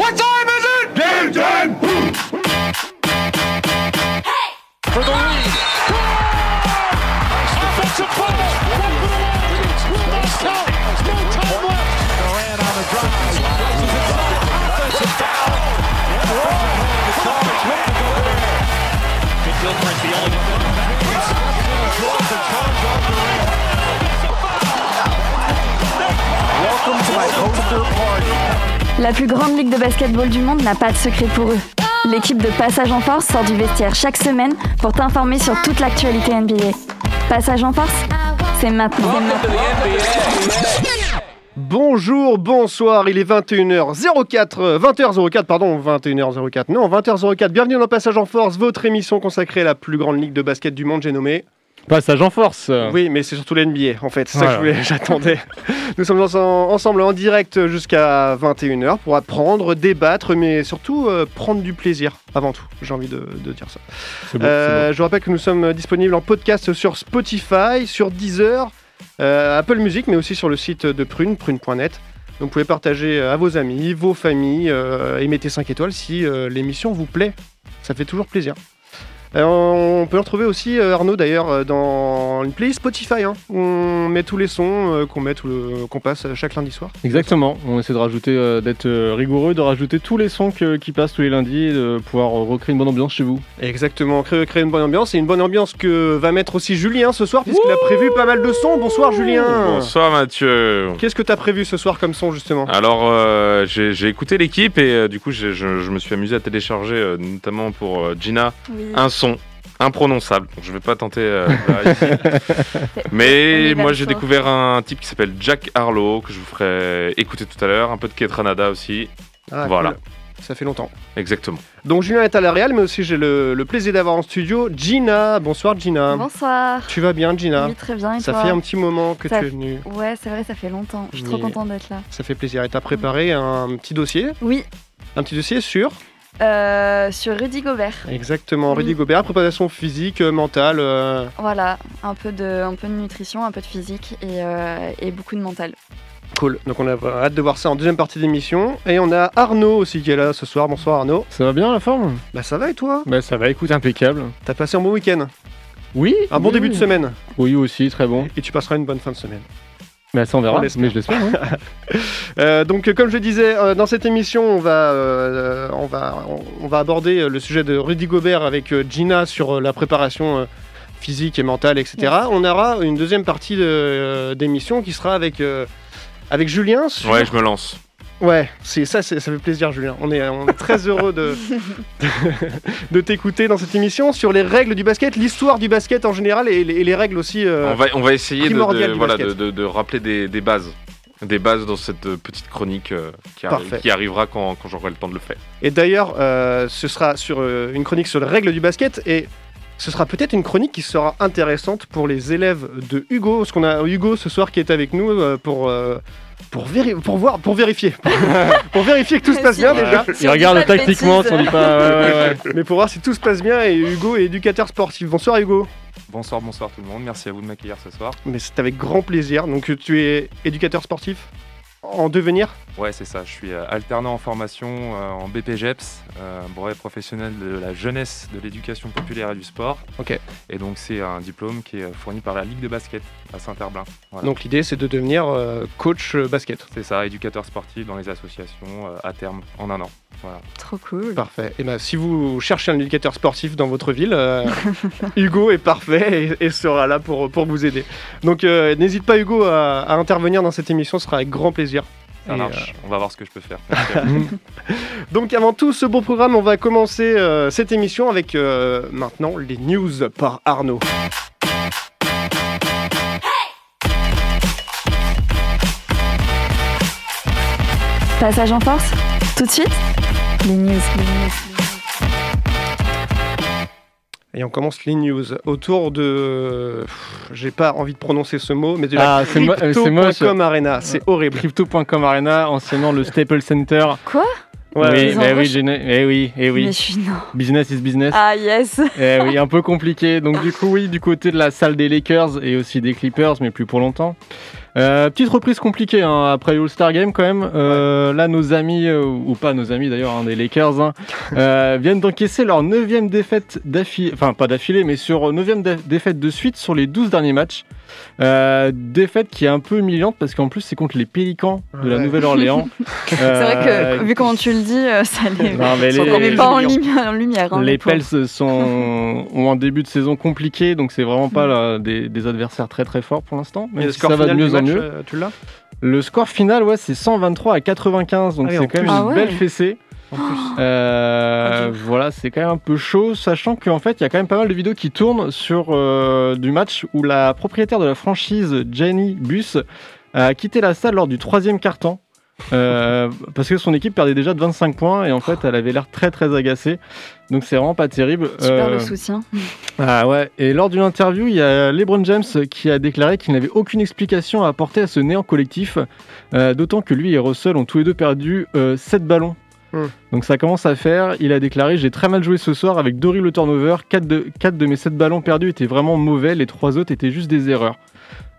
What time is it? Game time! For the lead. Offensive fumble. Will not count. No time left. Durant on the drive. Places inside. Offensive foul. The call is to go there. Good Gilchrist, the only Draws and charge on Durant. Welcome to my poster party. La plus grande ligue de basketball du monde n'a pas de secret pour eux. L'équipe de Passage en Force sort du vestiaire chaque semaine pour t'informer sur toute l'actualité NBA. Passage en Force, c'est maintenant. Bonjour, bonsoir, il est 21h04, 20h04, pardon, 21h04, non, 20h04, bienvenue dans Passage en Force, votre émission consacrée à la plus grande ligue de basket du monde, j'ai nommé. Passage en force. Oui, mais c'est surtout l'NBA, en fait, c'est ça que je Voilà. voulais- j'attendais. Nous sommes en- ensemble en direct jusqu'à 21h pour apprendre, débattre, mais surtout euh, prendre du plaisir, avant tout, j'ai envie de, de dire ça. Beau, Euh, je vous rappelle que nous sommes disponibles en podcast sur Spotify, sur Deezer, euh, Apple Music, mais aussi sur le site de Prune, prune.net. Donc vous pouvez partager euh, à vos amis, vos familles, et mettez 5 étoiles si l'émission vous plaît. Ça fait toujours plaisir. Euh, on peut le retrouver aussi, euh, Arnaud d'ailleurs, euh, dans une playlist Spotify. hein, où on met tous les sons euh, qu'on met, qu'on passe chaque lundi soir. Exactement. On essaie de rajouter, euh, d'être rigoureux, de rajouter tous les sons que- qui passent tous les lundis et de pouvoir recréer une bonne ambiance chez vous. Exactement, créer, créer une bonne ambiance et une bonne ambiance que va mettre aussi Julien ce soir, puisqu'il a prévu pas mal de sons. Bonsoir Julien Bonsoir Mathieu. Qu'est-ce que t'as prévu ce soir comme son justement? Alors euh, j'ai écouté l'équipe et euh, du coup je, je me suis amusé à télécharger euh, notamment pour euh, Gina un son imprononçable. Donc, je vais pas tenter euh, là. Mais moi j'ai découvert un type qui s'appelle Jack Harlow que je vous ferai écouter tout à l'heure. Un peu de Ketranada aussi. Ah, Voilà. cool. Ça fait longtemps. Exactement. Donc Julien est à la Real, mais aussi j'ai le, le plaisir d'avoir en studio Gina. Bonsoir Gina. Bonsoir. Tu vas bien Gina? Oui, très bien. Et Ça toi fait un petit moment que Ça tu es venu. Ouais, c'est vrai, ça fait longtemps. Je suis trop contente d'être là. Ça fait plaisir. Et t'as préparé un petit dossier? Oui, Un petit dossier sur? Euh, sur Rudy Gobert. Exactement, Rudy Oui. Gobert, préparation physique, euh, mentale. euh, Voilà, un peu de, un peu de nutrition, un peu de physique et, euh, et beaucoup de mental. Cool. Donc on a hâte de voir ça en deuxième partie d'émission. Et on a Arnaud aussi qui est là ce soir. Bonsoir Arnaud. Ça va bien la forme? Bah ça va et toi? Bah ça va, écoute, impeccable. T'as passé un bon week-end? Oui Un bon oui, début oui. de semaine? Oui aussi, très bon. Et tu passeras une bonne fin de semaine. Mais ça on verra, On mais je l'espère. Euh, donc, euh, comme je disais, euh, dans cette émission, on va, euh, on va, on, on va aborder le sujet de Rudy Gobert avec euh, Gina sur euh, la préparation euh, physique et mentale, etc. Yes. On aura une deuxième partie de, euh, d'émission qui sera avec, euh, avec Julien. sur- Ouais, je me lance. Ouais, c'est ça, ça fait plaisir, Julien. On est, on est très heureux de, de t'écouter dans cette émission sur les règles du basket, l'histoire du basket en général et les, et les règles aussi. euh, On va, on va essayer de, voilà, rappeler des, des bases. Des bases dans cette euh, petite chronique euh, qui, arri- Parfait. qui arrivera quand, quand j'aurai le temps de le faire. Et d'ailleurs, euh, ce sera sur une chronique sur les règles du basket et ce sera peut-être une chronique qui sera intéressante pour les élèves de Hugo, parce qu'on a Hugo ce soir qui est avec nous euh, pour. euh, pour, véri- pour voir, pour vérifier, pour vérifier que tout se passe bien déjà, Il regarde tactiquement, si on dit pas. Ouais, ouais, ouais. mais pour voir si tout se passe bien. Et Hugo est éducateur sportif. Bonsoir Hugo. Bonsoir, bonsoir tout le monde. Merci à vous de m'accueillir ce soir. Mais c'est avec grand plaisir. Donc tu es éducateur sportif? En devenir. Ouais, c'est ça. Je suis euh, alternant en formation euh, en BPGEPS, euh, brevet professionnel de la jeunesse, de l'éducation populaire et du sport. Ok. Et donc, c'est un diplôme qui est fourni par la Ligue de basket à Saint-Herblain. Voilà. Donc l'idée c'est de devenir coach basket. c'est ça, éducateur sportif dans les associations à terme en un an. Voilà. Trop cool. Parfait. Et ben si vous cherchez un éducateur sportif dans votre ville, euh, Hugo est parfait et, et sera là pour, pour vous aider. Donc euh, n'hésite pas Hugo à, à intervenir dans cette émission, ce sera avec grand plaisir. Ça marche. On va voir ce que je peux faire. Donc avant tout ce beau programme, on va commencer euh, cette émission avec euh, maintenant les news par Arnaud. Passage en force Tout de suite Les news. Et on commence les news autour de... J'ai pas envie de prononcer ce mot, mais de la Ah, euh. Crypto.com Arena. C'est horrible. Crypto.com Arena, anciennement le Staples Center. Quoi? Ouais, oui, oui, eh oui, eh oui. Mais je suis non. Business is business. Ah yes. Eh oui, un peu compliqué. Donc du coup, oui, du côté de la salle des Lakers et aussi des Clippers, mais plus pour longtemps. Euh, petite reprise compliquée hein, après All-Star Game quand même. Euh, Là, nos amis, euh, ou pas nos amis d'ailleurs, hein, des Lakers, hein, viennent d'encaisser leur neuvième défaite d'affilée, enfin pas d'affilée, mais sur neuvième dé- défaite de suite sur les 12 derniers matchs. Euh, défaite qui est un peu humiliante parce qu'en plus c'est contre les Pélicans de la Ouais. Nouvelle-Orléans. C'est vrai que vu comment tu le dis, euh, ça les, Non, mais les pas en lumière. En lumière hein, les. Pels sont, ont un début de saison compliqué, donc c'est vraiment Mm. pas là, des, des adversaires très très forts pour l'instant. Le si score ça va de final mieux en mieux. euh, tu l'as? Le score final, ouais, c'est 123 à 95, donc Ah c'est quand même une Ah ouais. belle fessée. En plus. Euh, Ok. Voilà, c'est quand même un peu chaud, sachant qu'en fait, il y a quand même pas mal de vidéos qui tournent sur euh, du match où la propriétaire de la franchise, Jenny Bus, a quitté la salle lors du troisième quart-temps. euh, parce que son équipe perdait déjà de 25 points et en fait elle avait l'air très très agacée donc c'est vraiment pas terrible Super Euh, le soutien. ah ouais, et lors d'une interview, il y a LeBron James qui a déclaré qu'il n'avait aucune explication à apporter à ce néant collectif, euh, d'autant que lui et Russell ont tous les deux perdu 7 ballons. Hmm. Donc ça commence à faire, il a déclaré j'ai très mal joué ce soir avec d'horribles turnovers, 4 de, 4 de mes 7 ballons perdus étaient vraiment mauvais, les 3 autres étaient juste des erreurs.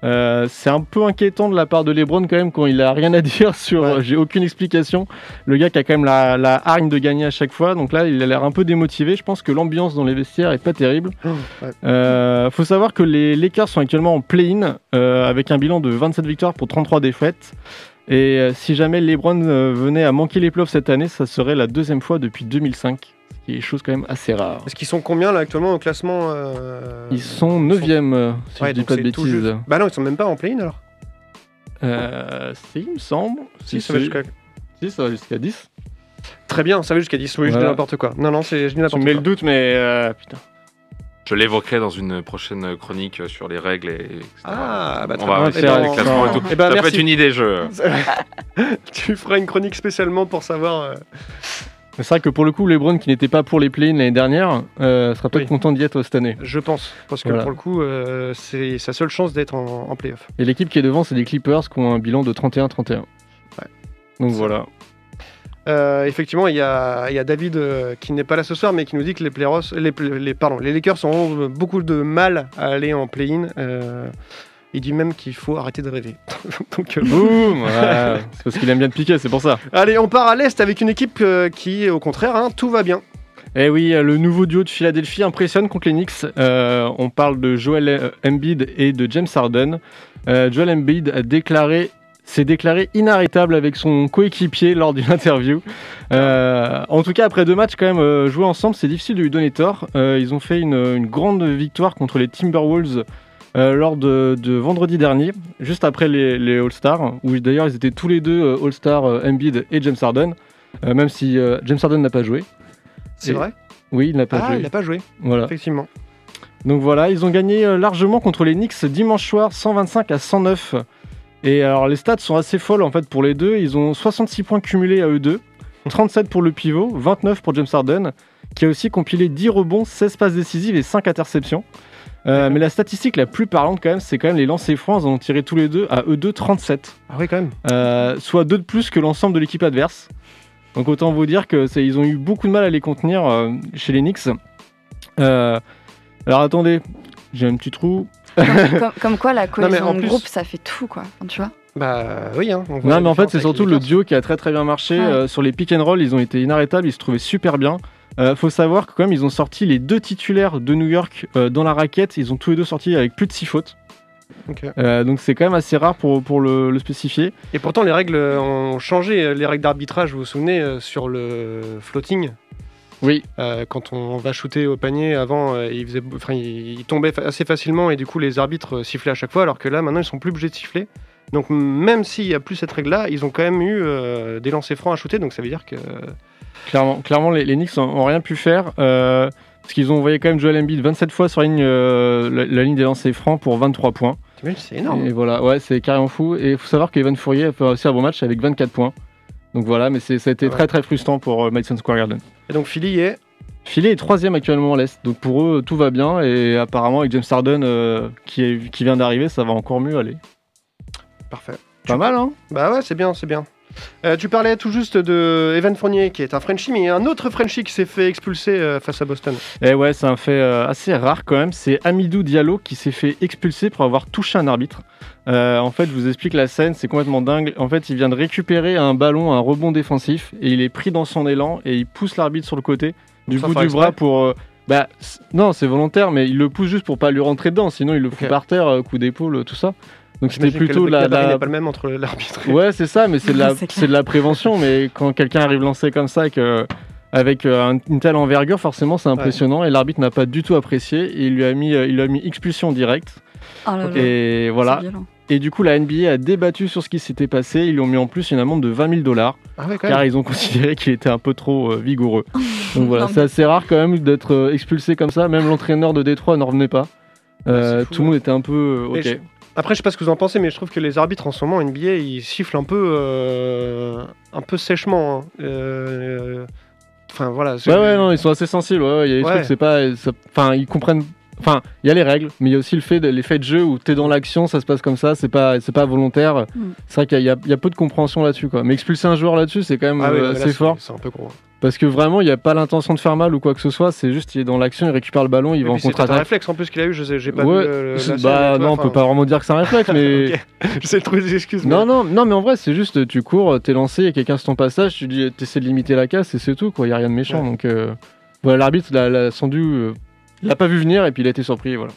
Euh, c'est un peu inquiétant de la part de LeBron quand même quand il a rien à dire sur Ouais. euh, j'ai aucune explication. Le gars qui a quand même la, la hargne de gagner à chaque fois, donc là il a l'air un peu démotivé. Je pense que l'ambiance dans les vestiaires est pas terrible. Ouais. Euh, faut savoir que les Lakers sont actuellement en play-in euh, avec un bilan de 27 victoires pour 33 défaites. Et euh, si jamais LeBron euh, venait à manquer les playoffs cette année, ça serait la deuxième fois depuis 2005, ce qui est chose quand même assez rare. Est-ce qu'ils sont combien là actuellement au classement euh, Ils sont 9 e si Ouais, je dis pas de bêtises. Bah non, ils sont même pas en play-in alors. Euh, si, il me semble. Si, ça va jusqu'à. si, ça va jusqu'à 10. Très bien, ça va jusqu'à 10. Oui, je dis n'importe quoi. Non, non, c'est je dis Tu n'importe me mets quoi. le doute, mais euh, putain. Je l'évoquerai dans une prochaine chronique sur les règles et etc. Ah, bah, on va bien. rester Eh ben, les classements et tout. Eh ben, ça peut être une idée, je. tu feras une chronique spécialement pour savoir. euh, C'est vrai que pour le coup, LeBron, qui n'était pas pour les play-in l'année dernière, euh, sera peut-être Oui. content d'y être cette année. Je pense. Parce que Voilà. pour le coup, euh, c'est sa seule chance d'être en, en playoff. Et l'équipe qui est devant, c'est les Clippers qui ont un bilan de 31-31. Donc C'est- voilà. Euh, effectivement, il y a, il y a David euh, qui n'est pas là ce soir, mais qui nous dit que les, Players, les, les, pardon, les Lakers ont beaucoup de mal à aller en play-in. Euh, il dit même qu'il faut arrêter de rêver. Donc, Boum. C'est parce qu'il aime bien te piquer, c'est pour ça. Allez, on part à l'Est avec une équipe qui, au contraire, hein, tout va bien. Eh oui, le nouveau duo de Philadelphie impressionne contre les Knicks. Euh, on parle de Joel Embiid et de James Harden. Euh, Joel Embiid a déclaré s'est déclaré inarrêtable avec son coéquipier lors d'une interview. Euh, en tout cas, après deux matchs quand même euh, joués ensemble, c'est difficile de lui donner tort. Euh, ils ont fait une, une grande victoire contre les Timberwolves euh, lors de, de vendredi dernier, juste après les, les All-Stars, où d'ailleurs ils étaient tous les deux All-Stars, Embiid et James Harden, même si James Harden n'a pas joué. C'est vrai? Oui, il n'a pas Ah, joué. il n'a pas joué, Voilà. effectivement. Donc voilà, ils ont gagné largement contre les Knicks dimanche soir, 125 à 109. Et alors les stats sont assez folles en fait pour les deux. Ils ont 66 points cumulés à eux deux, 37 pour le pivot, 29 pour James Harden, qui a aussi compilé 10 rebonds, 16 passes décisives et 5 interceptions. Euh, mais la statistique la plus parlante quand même, c'est quand même les lancers francs. Ils en ont tiré tous les deux à eux deux 37, Ah oui, quand même. euh, soit deux de plus que l'ensemble de l'équipe adverse. Donc autant vous dire que ils ont eu beaucoup de mal à les contenir euh, chez les Knicks. Alors attendez, j'ai un petit trou. comme, comme quoi la cohésion en de plus- groupe, ça fait tout, quoi. Tu vois Bah oui, hein, on voit la Non, mais en fait, c'est surtout le duo qui a très très bien marché. Ouais. Euh, sur les pick and roll, ils ont été inarrêtables, ils se trouvaient super bien. Euh, faut savoir que quand même, ils ont sorti les deux titulaires de New York euh, dans la raquette. Ils ont tous les deux sorti avec plus de 6 fautes. Euh, donc c'est quand même assez rare pour, pour le, le spécifier. Et pourtant, les règles ont changé. Les règles d'arbitrage, vous vous souvenez, sur le floating Oui. Euh, quand on va shooter au panier, avant, euh, il, faisait, enfin, il, il tombait fa- assez facilement et du coup, les arbitres euh, sifflaient à chaque fois, alors que là, maintenant, ils sont plus obligés de siffler. Donc, même s'il n'y a plus cette règle-là, ils ont quand même eu euh, des lancers francs à shooter, donc ça veut dire que. Clairement, clairement les, les Knicks ont, ont rien pu faire. parce qu'ils ont envoyé quand même Joel Embiid 27 fois sur la ligne, la, la ligne des lancers francs pour 23 points. C'est énorme. Et voilà, ouais, c'est carrément fou. Et il faut savoir qu'Evan Fourier a fait aussi un bon match avec 24 points. Donc voilà, mais ça a été Ouais. très très frustrant pour euh, Madison Square Garden. Et donc, Philly est. Philly est troisième actuellement à l'Est, donc pour eux tout va bien et apparemment avec James Harden euh, qui, est- qui vient d'arriver, ça va encore mieux aller. Parfait. Pas mal, hein? Bah ouais, c'est bien, c'est bien. Euh, tu parlais tout juste de Evan Fournier, qui est un Frenchie, mais il y a un autre Frenchie qui s'est fait expulser euh, face à Boston. Eh ouais, c'est un fait euh, assez rare quand même. C'est Amidou Diallo qui s'est fait expulser pour avoir touché un arbitre. Euh, en fait, je vous explique la scène, c'est complètement dingue. En fait, il vient de récupérer un ballon, un rebond défensif, et il est pris dans son élan et il pousse l'arbitre sur le côté du bout du bras pour. euh, bah, non, c'est volontaire, mais il le pousse juste pour pas lui rentrer dedans, sinon il le fout Ok. par terre, euh, coup d'épaule, tout ça. Donc c'était J'imagine que plutôt le la, la- n'est pas le même entre l'arbitre et... Ouais, c'est ça, mais c'est de, la, de prévention. Mais quand quelqu'un arrive lancé comme ça, et que, avec euh, un- une telle envergure, forcément, c'est impressionnant. Et l'arbitre n'a pas du tout apprécié. Et il lui a mis, euh, il lui a mis expulsion directe. Oh là là, Et voilà. violent. Et du coup, la NBA a débattu sur ce qui s'était passé. Ils lui ont mis en plus une amende de 20 000 dollars, Ah ouais, car ils ont considéré qu'il était un peu trop euh, vigoureux. Donc voilà, c'est assez rare quand même d'être euh, expulsé comme ça. Même l'entraîneur de Détroit n'en revenait pas. Euh, c'est fou, tout le monde était un peu euh, ok. je- Après, je sais pas ce que vous en pensez, mais je trouve que les arbitres en ce moment NBA, ils sifflent un peu, euh, un peu sèchement. hein. Euh, Enfin voilà. Ouais, ouais, non, ils sont assez sensibles. Ouais, ouais, il y a des Ouais. trucs, c'est pas. ça- Enfin, ils comprennent. Enfin, il y a les règles, mais il y a aussi le fait de, l'effet de jeu où t'es dans l'action, ça se passe comme ça, c'est pas, c'est pas volontaire. Mm. C'est vrai qu'il y, a- il y a peu de compréhension là-dessus, quoi. Mais expulser un joueur là-dessus, c'est quand même Ah oui, euh, là, assez c'est- fort. C'est un peu gros. Parce que vraiment, il n'y a pas l'intention de faire mal ou quoi que ce soit, c'est juste il est dans l'action, il récupère le ballon, il Et va en puis, c'est un réflexe en plus qu'il a eu, je sais, j'ai pas Ouais, vu le- la bah non, on peut pas vraiment dire que c'est un réflexe, mais. Ok. J'essaie de trouver des excuses. Non, non, non, mais en vrai, c'est juste, tu cours, t'es lancé, il y a quelqu'un sur ton passage, tu dis, essaies de limiter la casse et c'est tout, quoi. Il y a rien de méchant. Ouais. Donc, euh, voilà, l'arbitre, l'a, l'a sans doute, euh, il l'a pas vu venir et puis il a été surpris, voilà.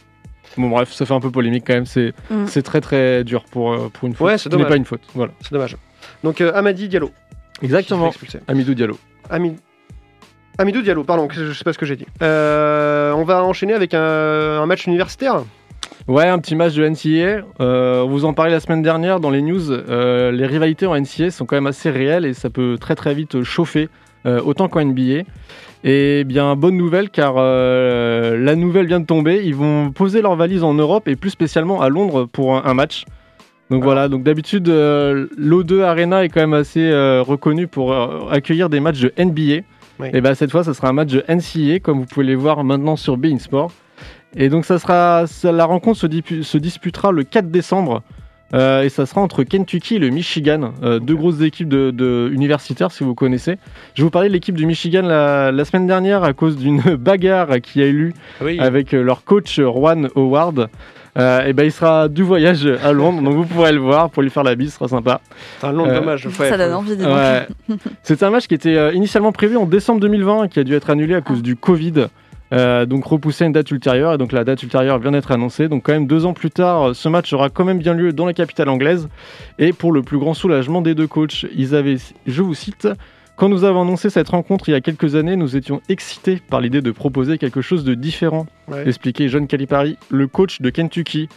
Bon, bref, ça fait un peu polémique quand même. C'est, Mm. très très dur pour, euh, pour une faute. Ouais, c'est Ce n'est dommage. pas une faute. Voilà. C'est dommage. Donc euh, Amadi Diallo. Exactement. Amidou Diallo. Ami- Amidou Diallo, pardon, je sais pas ce que j'ai dit. Euh, on va enchaîner avec un, un match universitaire. Ouais, un petit match de NCAA. Euh, on vous en parlait la semaine dernière dans les news. Les rivalités en NCAA sont quand même assez réelles et ça peut très très vite chauffer, autant qu'en NBA. Et bien, bonne nouvelle car euh, la nouvelle vient de tomber. Ils vont poser leurs valises en Europe et plus spécialement à Londres pour un, un match. Donc Ah. voilà, donc d'habitude, euh, l'O2 Arena est quand même assez euh, reconnu pour euh, accueillir des matchs de NBA. Oui. Et ben cette fois, ça sera un match de NCAA, comme vous pouvez les voir maintenant sur Bein Sport. Et donc ça sera, ça- la rencontre se disputera le 4 décembre. Euh, et ça sera entre Kentucky et le Michigan, euh, deux grosses équipes de, de universitaires si vous connaissez. Je vous parlais de l'équipe du Michigan la, la semaine dernière à cause d'une bagarre qui a eu lieu Oui. avec euh, leur coach Juan Howard. Euh, et ben il sera du voyage à Londres, donc vous pourrez le voir pour lui faire la bise, ce sera sympa. C'est un long Euh, dommage. Ouais, ça donne envie. Ouais. C'était un match qui était initialement prévu en décembre 2020 qui a dû être annulé à cause du Covid. Euh, donc repoussé à une date ultérieure et donc la date ultérieure vient d'être annoncée donc quand même deux ans plus tard ce match aura quand même bien lieu dans la capitale anglaise et pour le plus grand soulagement des deux coachs ils avaient je vous cite quand nous avons annoncé cette rencontre il y a quelques années nous étions excités par l'idée de proposer quelque chose de différent Ouais. expliquait John Calipari, le coach de Kentucky.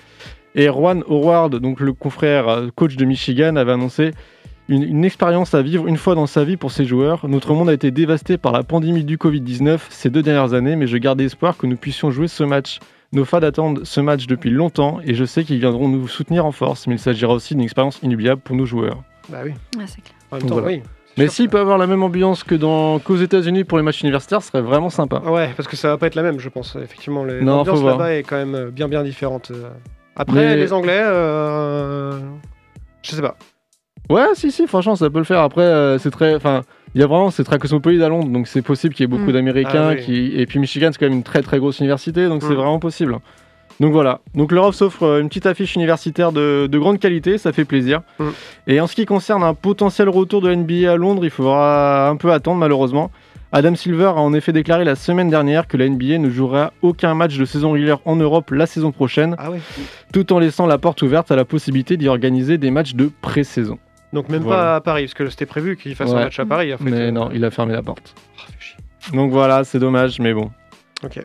Et Juan Howard, donc le confrère euh, coach de Michigan, avait annoncé une, une expérience à vivre une fois dans sa vie pour ses joueurs. Notre monde a été dévasté par la pandémie du Covid-19 ces deux dernières années, mais je garde espoir que nous puissions jouer ce match. Nos fans attendent ce match depuis longtemps et je sais qu'ils viendront nous soutenir en force, mais il s'agira aussi d'une expérience inoubliable pour nos joueurs. Bah oui. Ouais, c'est clair. En même Donc temps, voilà. oui. c'est Mais s'il peut avoir la même ambiance que dans qu'aux États-Unis pour les matchs universitaires, ce serait vraiment sympa. Ouais, parce que ça va pas être la même, je pense. Effectivement, l'ambiance là-bas est quand même bien bien différente. euh. Après, Mais- les Anglais, euh, je sais pas. Ouais, si, si, franchement, ça peut le faire. Après, euh, c'est très. Enfin, il y a vraiment. C'est très cosmopolite à Londres, donc c'est possible qu'il y ait beaucoup Mm. d'Américains. Ah oui. qui... Et puis Michigan, c'est quand même une très très grosse université, donc c'est Mm. vraiment possible. Donc voilà. Donc l'Europe s'offre euh, une petite affiche universitaire de, de grande qualité, ça fait plaisir. Mm. Et en ce qui concerne un potentiel retour de NBA à Londres, il faudra un peu attendre, malheureusement. Adam Silver a en effet déclaré la semaine dernière que la NBA ne jouera aucun match de saison régulière en Europe la saison prochaine, Ah ouais. tout en laissant la porte ouverte à la possibilité d'y organiser des matchs de pré-saison. Donc même Voilà. pas à Paris, parce que c'était prévu qu'il fasse un match à Paris. En fait. Mais Euh, non, il a fermé la porte. ah. Donc voilà, c'est dommage, mais bon. Ok.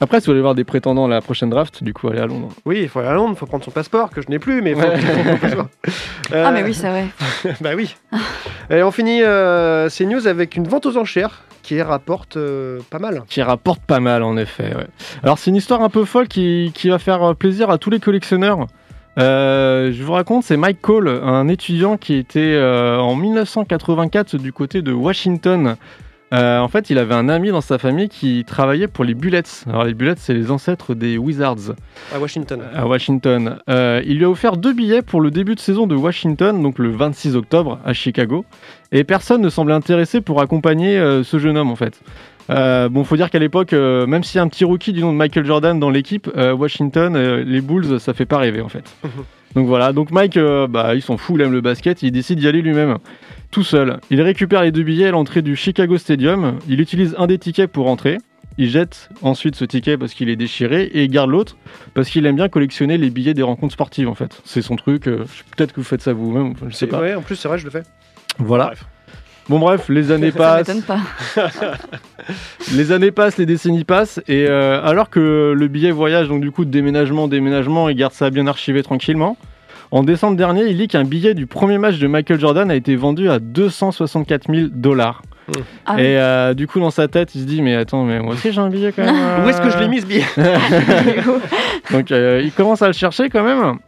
Après, si vous voulez voir des prétendants à la prochaine draft, du coup, allez à Londres. Oui, il faut aller à Londres, il faut prendre son passeport, que je n'ai plus, mais il faut Ouais. puisse voir. Ah, mais Euh, oui, c'est vrai. bah oui. Et on finit euh, ces news avec une vente aux enchères qui rapporte euh, pas mal. Qui rapporte pas mal, en effet. ouais. Alors, c'est une histoire un peu folle qui, qui va faire plaisir à tous les collectionneurs. Euh, je vous raconte, c'est Mike Cole, un étudiant qui était euh, en 1984 du côté de Washington Euh, en fait, il avait un ami dans sa famille qui travaillait pour les Bullets. Alors, les Bullets, c'est les ancêtres des Wizards À Washington. à Washington. Euh, il lui a offert deux billets pour le début de saison de Washington, donc le 26 octobre à Chicago. Et personne ne semblait intéressé pour accompagner euh, ce jeune homme, en fait. Euh, bon, faut dire qu'à l'époque, euh, même s'il y a un petit rookie du nom de Michael Jordan dans l'équipe, euh, Washington, euh, les Bulls, ça fait pas rêver, en fait. donc voilà, donc Mike, bah, il s'en fout, il aime le basket, il décide d'y aller lui-même tout seul. Il récupère les deux billets à l'entrée du Chicago Stadium. Il utilise un des tickets pour rentrer. Il jette ensuite ce ticket parce qu'il est déchiré et il garde l'autre parce qu'il aime bien collectionner les billets des rencontres sportives en fait. C'est son truc. Peut-être que vous faites ça vous-même, je sais pas. Ouais, en plus, c'est vrai, je le fais. Voilà. Bref. Bon bref, les années Ça passent, pas. les années passent, les décennies passent et euh, alors que le billet voyage donc du coup de déménagement, déménagement, il garde ça bien archivé tranquillement. En décembre dernier, il lit qu'un billet du premier match de Michael Jordan a été vendu à 264 000 dollars. Ah oui. Et euh, du coup, dans sa tête, il se dit Mais attends, mais moi aussi j'ai un billet quand même. euh. Où est-ce que je l'ai mis ce billet Donc euh, il commence à le chercher quand même.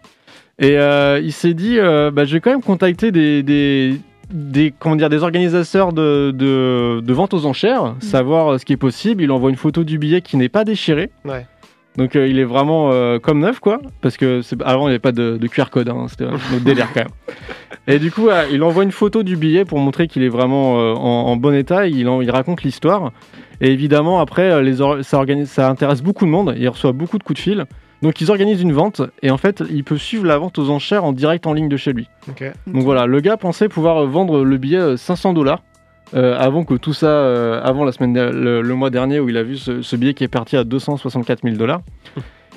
Et euh, il s'est dit euh, bah, Je vais quand même contacter des, des, des, comment dire, des organisateurs de, de, de vente aux enchères, savoir euh, ce qui est possible. Il envoie une photo du billet qui n'est pas déchiré. Ouais. Donc euh, il est vraiment euh, comme neuf, quoi. Parce que avant, il n'y avait pas de, de QR code. hein, C'était un autre délire quand même. Et du coup, euh, il envoie une photo du billet pour montrer qu'il est vraiment en, en bon état. Il, en- il raconte l'histoire. Et évidemment, après, les or- ça, organise, ça intéresse beaucoup de monde. Il reçoit beaucoup de coups de fil. Donc ils organisent une vente. Et en fait, il peut suivre la vente aux enchères en direct en ligne de chez lui. Donc voilà, le gars pensait pouvoir euh, vendre le billet euh, 500 dollars. avant que tout ça, euh, avant la semaine, le, le mois dernier où il a vu ce, ce billet qui est parti à 264 000 dollars.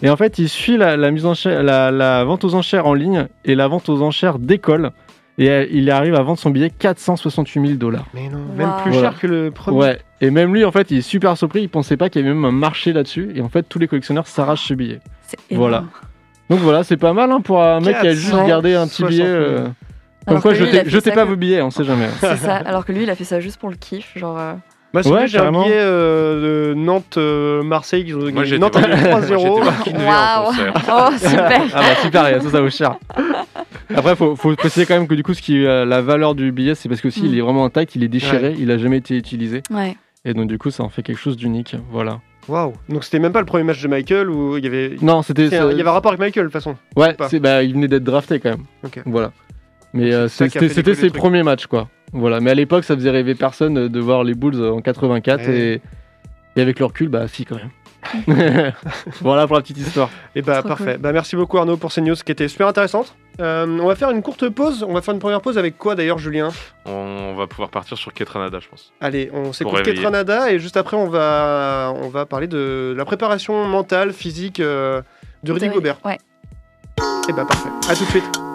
Et en fait, il suit la, la mise en chai- la, la vente aux enchères en ligne et la vente aux enchères décolle. Et euh, il arrive à vendre son billet 468 000 dollars. Mais non, même plus Voilà. cher que le premier. Ouais. Et même lui, en fait, il est super surpris. Il pensait pas qu'il y avait même un marché là-dessus. Et en fait, tous les collectionneurs s'arrachent ce billet. Voilà. Donc voilà, c'est pas mal hein, pour un mec qui a juste 460 gardé un petit billet. euh, Comme quoi, jetez, pas que- vos billets, on sait jamais. C'est ça. Alors que lui, il a fait ça juste pour le kiff. Genre. euh, Bah, c'est Ouais, vrai, j'ai un billet euh, de Nantes-Marseille qui ont Moi, gagné. j'ai Nantes a gagné 3-0. Kinvey en Waouh. Oh, super. Ah bah super, ça, ça vaut cher. Après, faut, faut préciser quand même que du coup, ce qui, euh, la valeur du billet, c'est parce que si Mm. il est vraiment intact, il est déchiré, il a jamais été utilisé. Ouais. Et donc du coup, ça en fait quelque chose d'unique. Voilà. Waouh. Donc c'était même pas le premier match de Michael où il y avait. Non, c'était. Il y avait un rapport avec Michael de toute façon. Ouais, c'est, bah, il venait d'être drafté quand même. Ok. Voilà. Mais euh, c'était, ses premiers matchs, quoi. Voilà. Mais à l'époque, ça faisait rêver personne de voir les Bulls en 84 Ouais. et, et avec le recul, bah si quand même. voilà pour la petite histoire. Et bah Trop parfait. cool. Bah merci beaucoup Arnaud pour ces news qui étaient super intéressantes. Euh, on va faire une courte pause. On va faire une première pause avec quoi d'ailleurs Julien? On va pouvoir partir sur Ketranada, je pense. Allez, on s'écoute. Ketranada et juste après on va on va parler de la préparation mentale, physique euh, de Rudy. Gobert. Ouais. Et bah parfait. À tout de suite.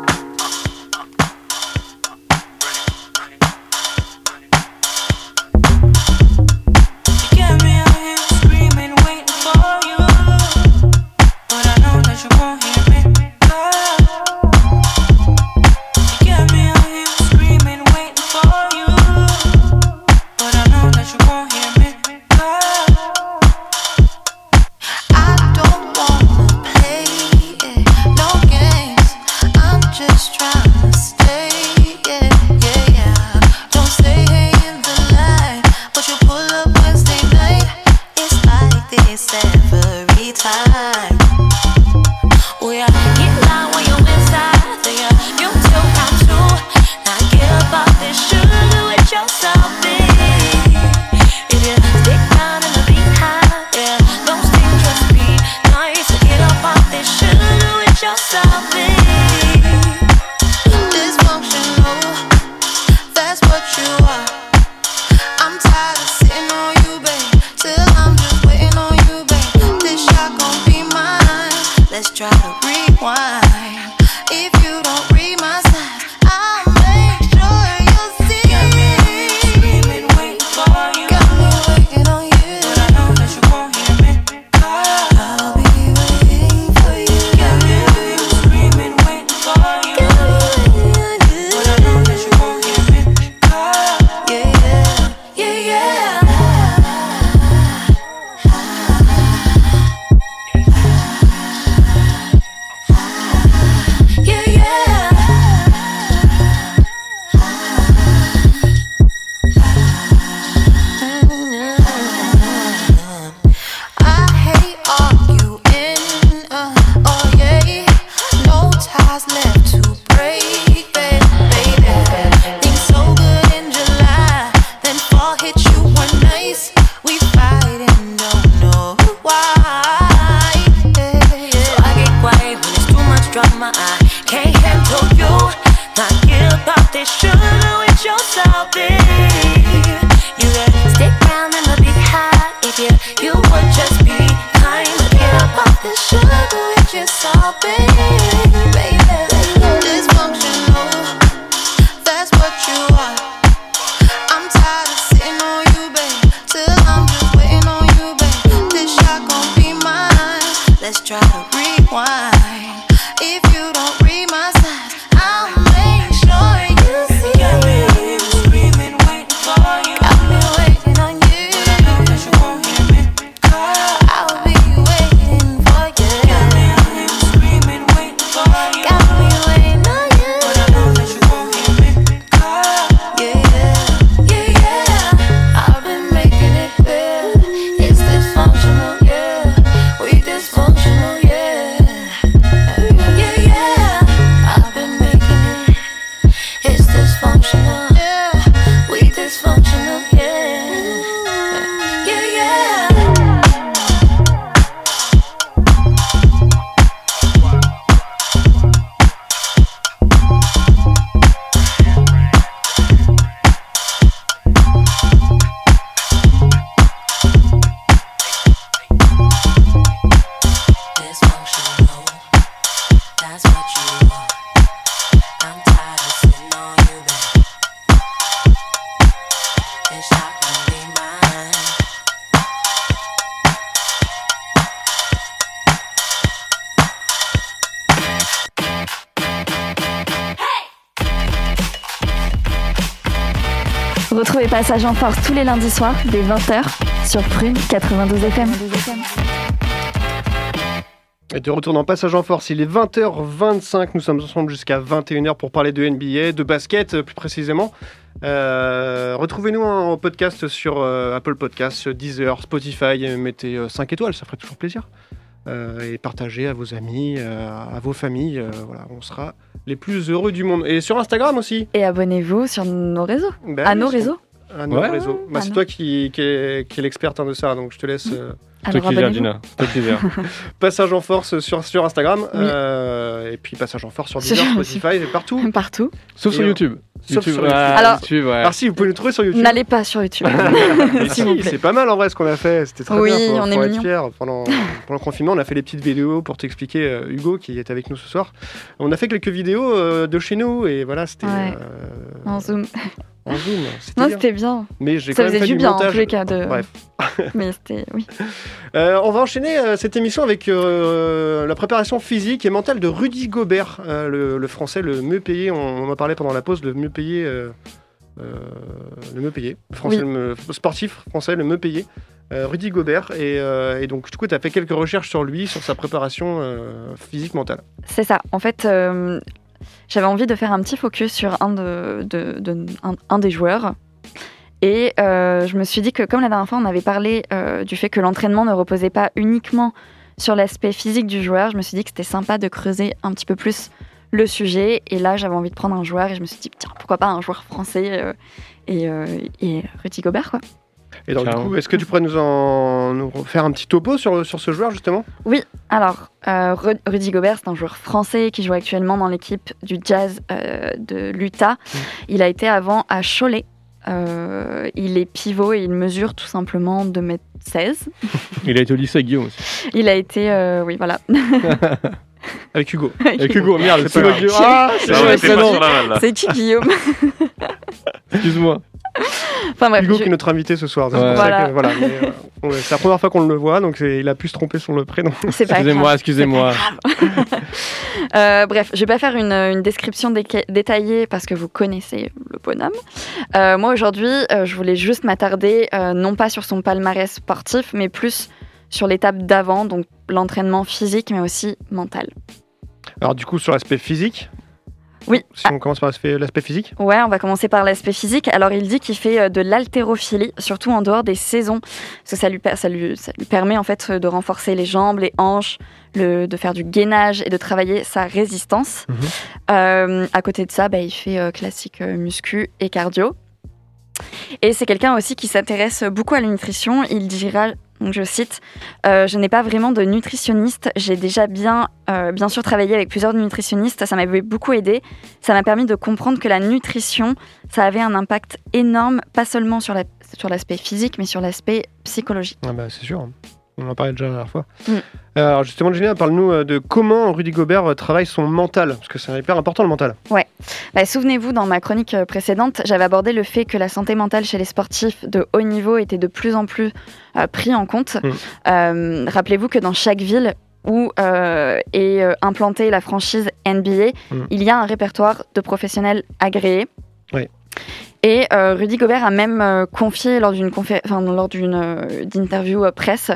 Passage en Force tous les lundis soirs dès 20h sur Prune 92 FM. Et de retour dans Passage en Force, il est 20h25, nous sommes ensemble jusqu'à 21h pour parler de NBA, de basket euh, plus précisément. Euh, Retrouvez-nous en podcast sur euh, Apple Podcasts, Deezer, Spotify, et mettez 5 étoiles, ça ferait toujours plaisir. Euh, et partagez à vos amis, euh, à vos familles, euh, voilà, on sera les plus heureux du monde. Et sur Instagram aussi. Et abonnez-vous sur nos réseaux. Bah à nos réseaux. À nos Ouais. réseaux. Bah, Ah c'est non. toi qui, qui est, l'experte hein, de ça, donc je te laisse. euh, toi Alors qui gères, toi qui gères. Passage en force sur, sur Instagram, Oui. euh, et puis passage en force sur Deezer, Spotify, et partout. Partout. Sauf Et sur on- YouTube. Sauf sur YouTube. Alors- YouTube, ouais. Alors si, vous pouvez nous trouver sur YouTube. N'allez pas sur YouTube. Mais S'il vous si, plaît. c'est pas mal en vrai ce qu'on a fait, c'était très Oui, bien. Faut, on est être fiers. Pendant, pendant le confinement, on a fait les petites vidéos pour t'expliquer, euh, Hugo qui est avec nous ce soir. On a fait quelques vidéos euh, de chez nous et voilà, c'était Ouais. euh, En zoom. En zoom. C'était Non, bien. c'était bien. Mais j'ai Ça quand même faisait fait du bien en montage. tous les cas. De... Bref. Mais c'était. Oui. Euh, on va enchaîner euh, cette émission avec euh, la préparation physique et mentale de Rudy Gobert, euh, le, le français le mieux payé. On, on en a parlé pendant la pause, le mieux payé. euh, euh, le mieux payé. Le Français, Oui. le mieux- sportif français, le mieux payé. euh, Rudy Gobert. Et, euh, et donc, du coup, tu as fait quelques recherches sur lui, sur sa préparation euh, physique mentale. C'est ça. En fait, euh, j'avais envie de faire un petit focus sur un, de, de- de- un, un des joueurs. Et euh, je me suis dit que, comme la dernière fois, on avait parlé euh, du fait que l'entraînement ne reposait pas uniquement sur l'aspect physique du joueur, je me suis dit que c'était sympa de creuser un petit peu plus le sujet. Et là, j'avais envie de prendre un joueur et je me suis dit, tiens, pourquoi pas un joueur français euh, et, et Rudy Gobert, quoi. Et donc, du coup, est-ce que tu pourrais nous en nous faire un petit topo sur, sur ce joueur, justement? Alors, euh, Ru- Rudy Gobert, c'est un joueur français qui joue actuellement dans l'équipe du Jazz euh, de l'Utah. Il a été avant à Cholet. Euh, il est pivot et il mesure tout simplement 2m16. Il a été au lycée Guillaume aussi. Il a été, euh, oui, voilà. Avec Hugo. Avec Hugo, merde, C'est pas qui. Ah, c'est qui Guillaume Excuse-moi. Enfin bref, Hugo je- qui est notre invité ce soir. Ouais. Voilà. que, voilà, mais, euh, c'est la première fois qu'on le voit, donc c'est- il a pu se tromper sur le prénom. c'est pas Excusez-moi, grave. excusez-moi. Euh, bref, je vais pas faire une, une description déca- détaillée parce que vous connaissez le bonhomme. Euh, moi aujourd'hui, euh, je voulais juste m'attarder euh, non pas sur son palmarès sportif, mais plus sur l'étape d'avant, donc l'entraînement physique, mais aussi mental. Alors du coup, sur l'aspect physique, Oui. si on commence par l'aspect physique, Ouais, on va commencer par l'aspect physique. Alors, il dit qu'il fait euh, de l'haltérophilie, surtout en dehors des saisons, parce que ça lui, per- ça lui, ça lui permet en fait de renforcer les jambes, les hanches, le, de faire du gainage et de travailler sa résistance. Mhm. Euh, à côté de ça, bah, il fait euh, classique euh, muscu et cardio. Et c'est quelqu'un aussi qui s'intéresse beaucoup à la nutrition. Il dira, donc je cite, Euh, Je n'ai pas vraiment de nutritionniste. J'ai déjà bien, euh, bien sûr travaillé avec plusieurs nutritionnistes. Ça m'avait beaucoup aidé. Ça m'a permis de comprendre que la nutrition, ça avait un impact énorme, pas seulement sur la- sur l'aspect physique, mais sur l'aspect psychologique. Ah bah, c'est sûr. On en parlait déjà la dernière fois. Mm. Alors justement, Julien, parle-nous euh, de comment Rudy Gobert euh, travaille son mental, parce que c'est hyper important le mental. Bah, Souvenez-vous, dans ma chronique euh, précédente, j'avais abordé le fait que la santé mentale chez les sportifs de haut niveau était de plus en plus euh, pris en compte. Mm. Euh, Rappelez-vous que dans chaque ville où euh, est implantée la franchise NBA, Mm. il y a un répertoire de professionnels agréés. Oui. Et Rudy Gobert a même confié lors d'une enfin, euh, d'interview euh, presse,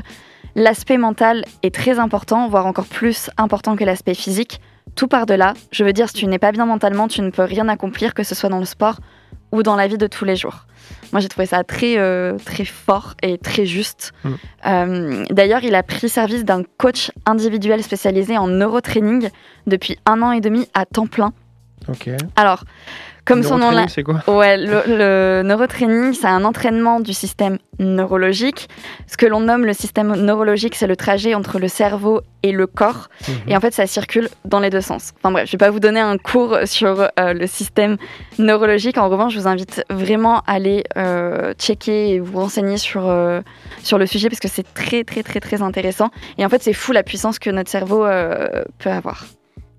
l'aspect mental est très important, voire encore plus important que l'aspect physique. Tout par-delà, je veux dire, si tu n'es pas bien mentalement, tu ne peux rien accomplir, que ce soit dans le sport ou dans la vie de tous les jours. Moi, j'ai trouvé ça très, euh, très fort et très juste. Mm. Euh, D'ailleurs, il a pris service d'un coach individuel spécialisé en neurotraining depuis un an et demi à temps plein. Ok. Alors, comme son nom Neurotraining, l'a- c'est quoi Ouais, le, le neurotraining, c'est un entraînement du système neurologique. Ce que l'on nomme le système neurologique, c'est le trajet entre le cerveau et le corps. Mhm. Et en fait, ça circule dans les deux sens. Enfin bref, je vais pas vous donner un cours sur euh, le système neurologique. En revanche, je vous invite vraiment à aller euh, checker et vous renseigner sur, euh, sur le sujet parce que c'est très, très, très, très intéressant. Et en fait, c'est fou la puissance que notre cerveau peut avoir.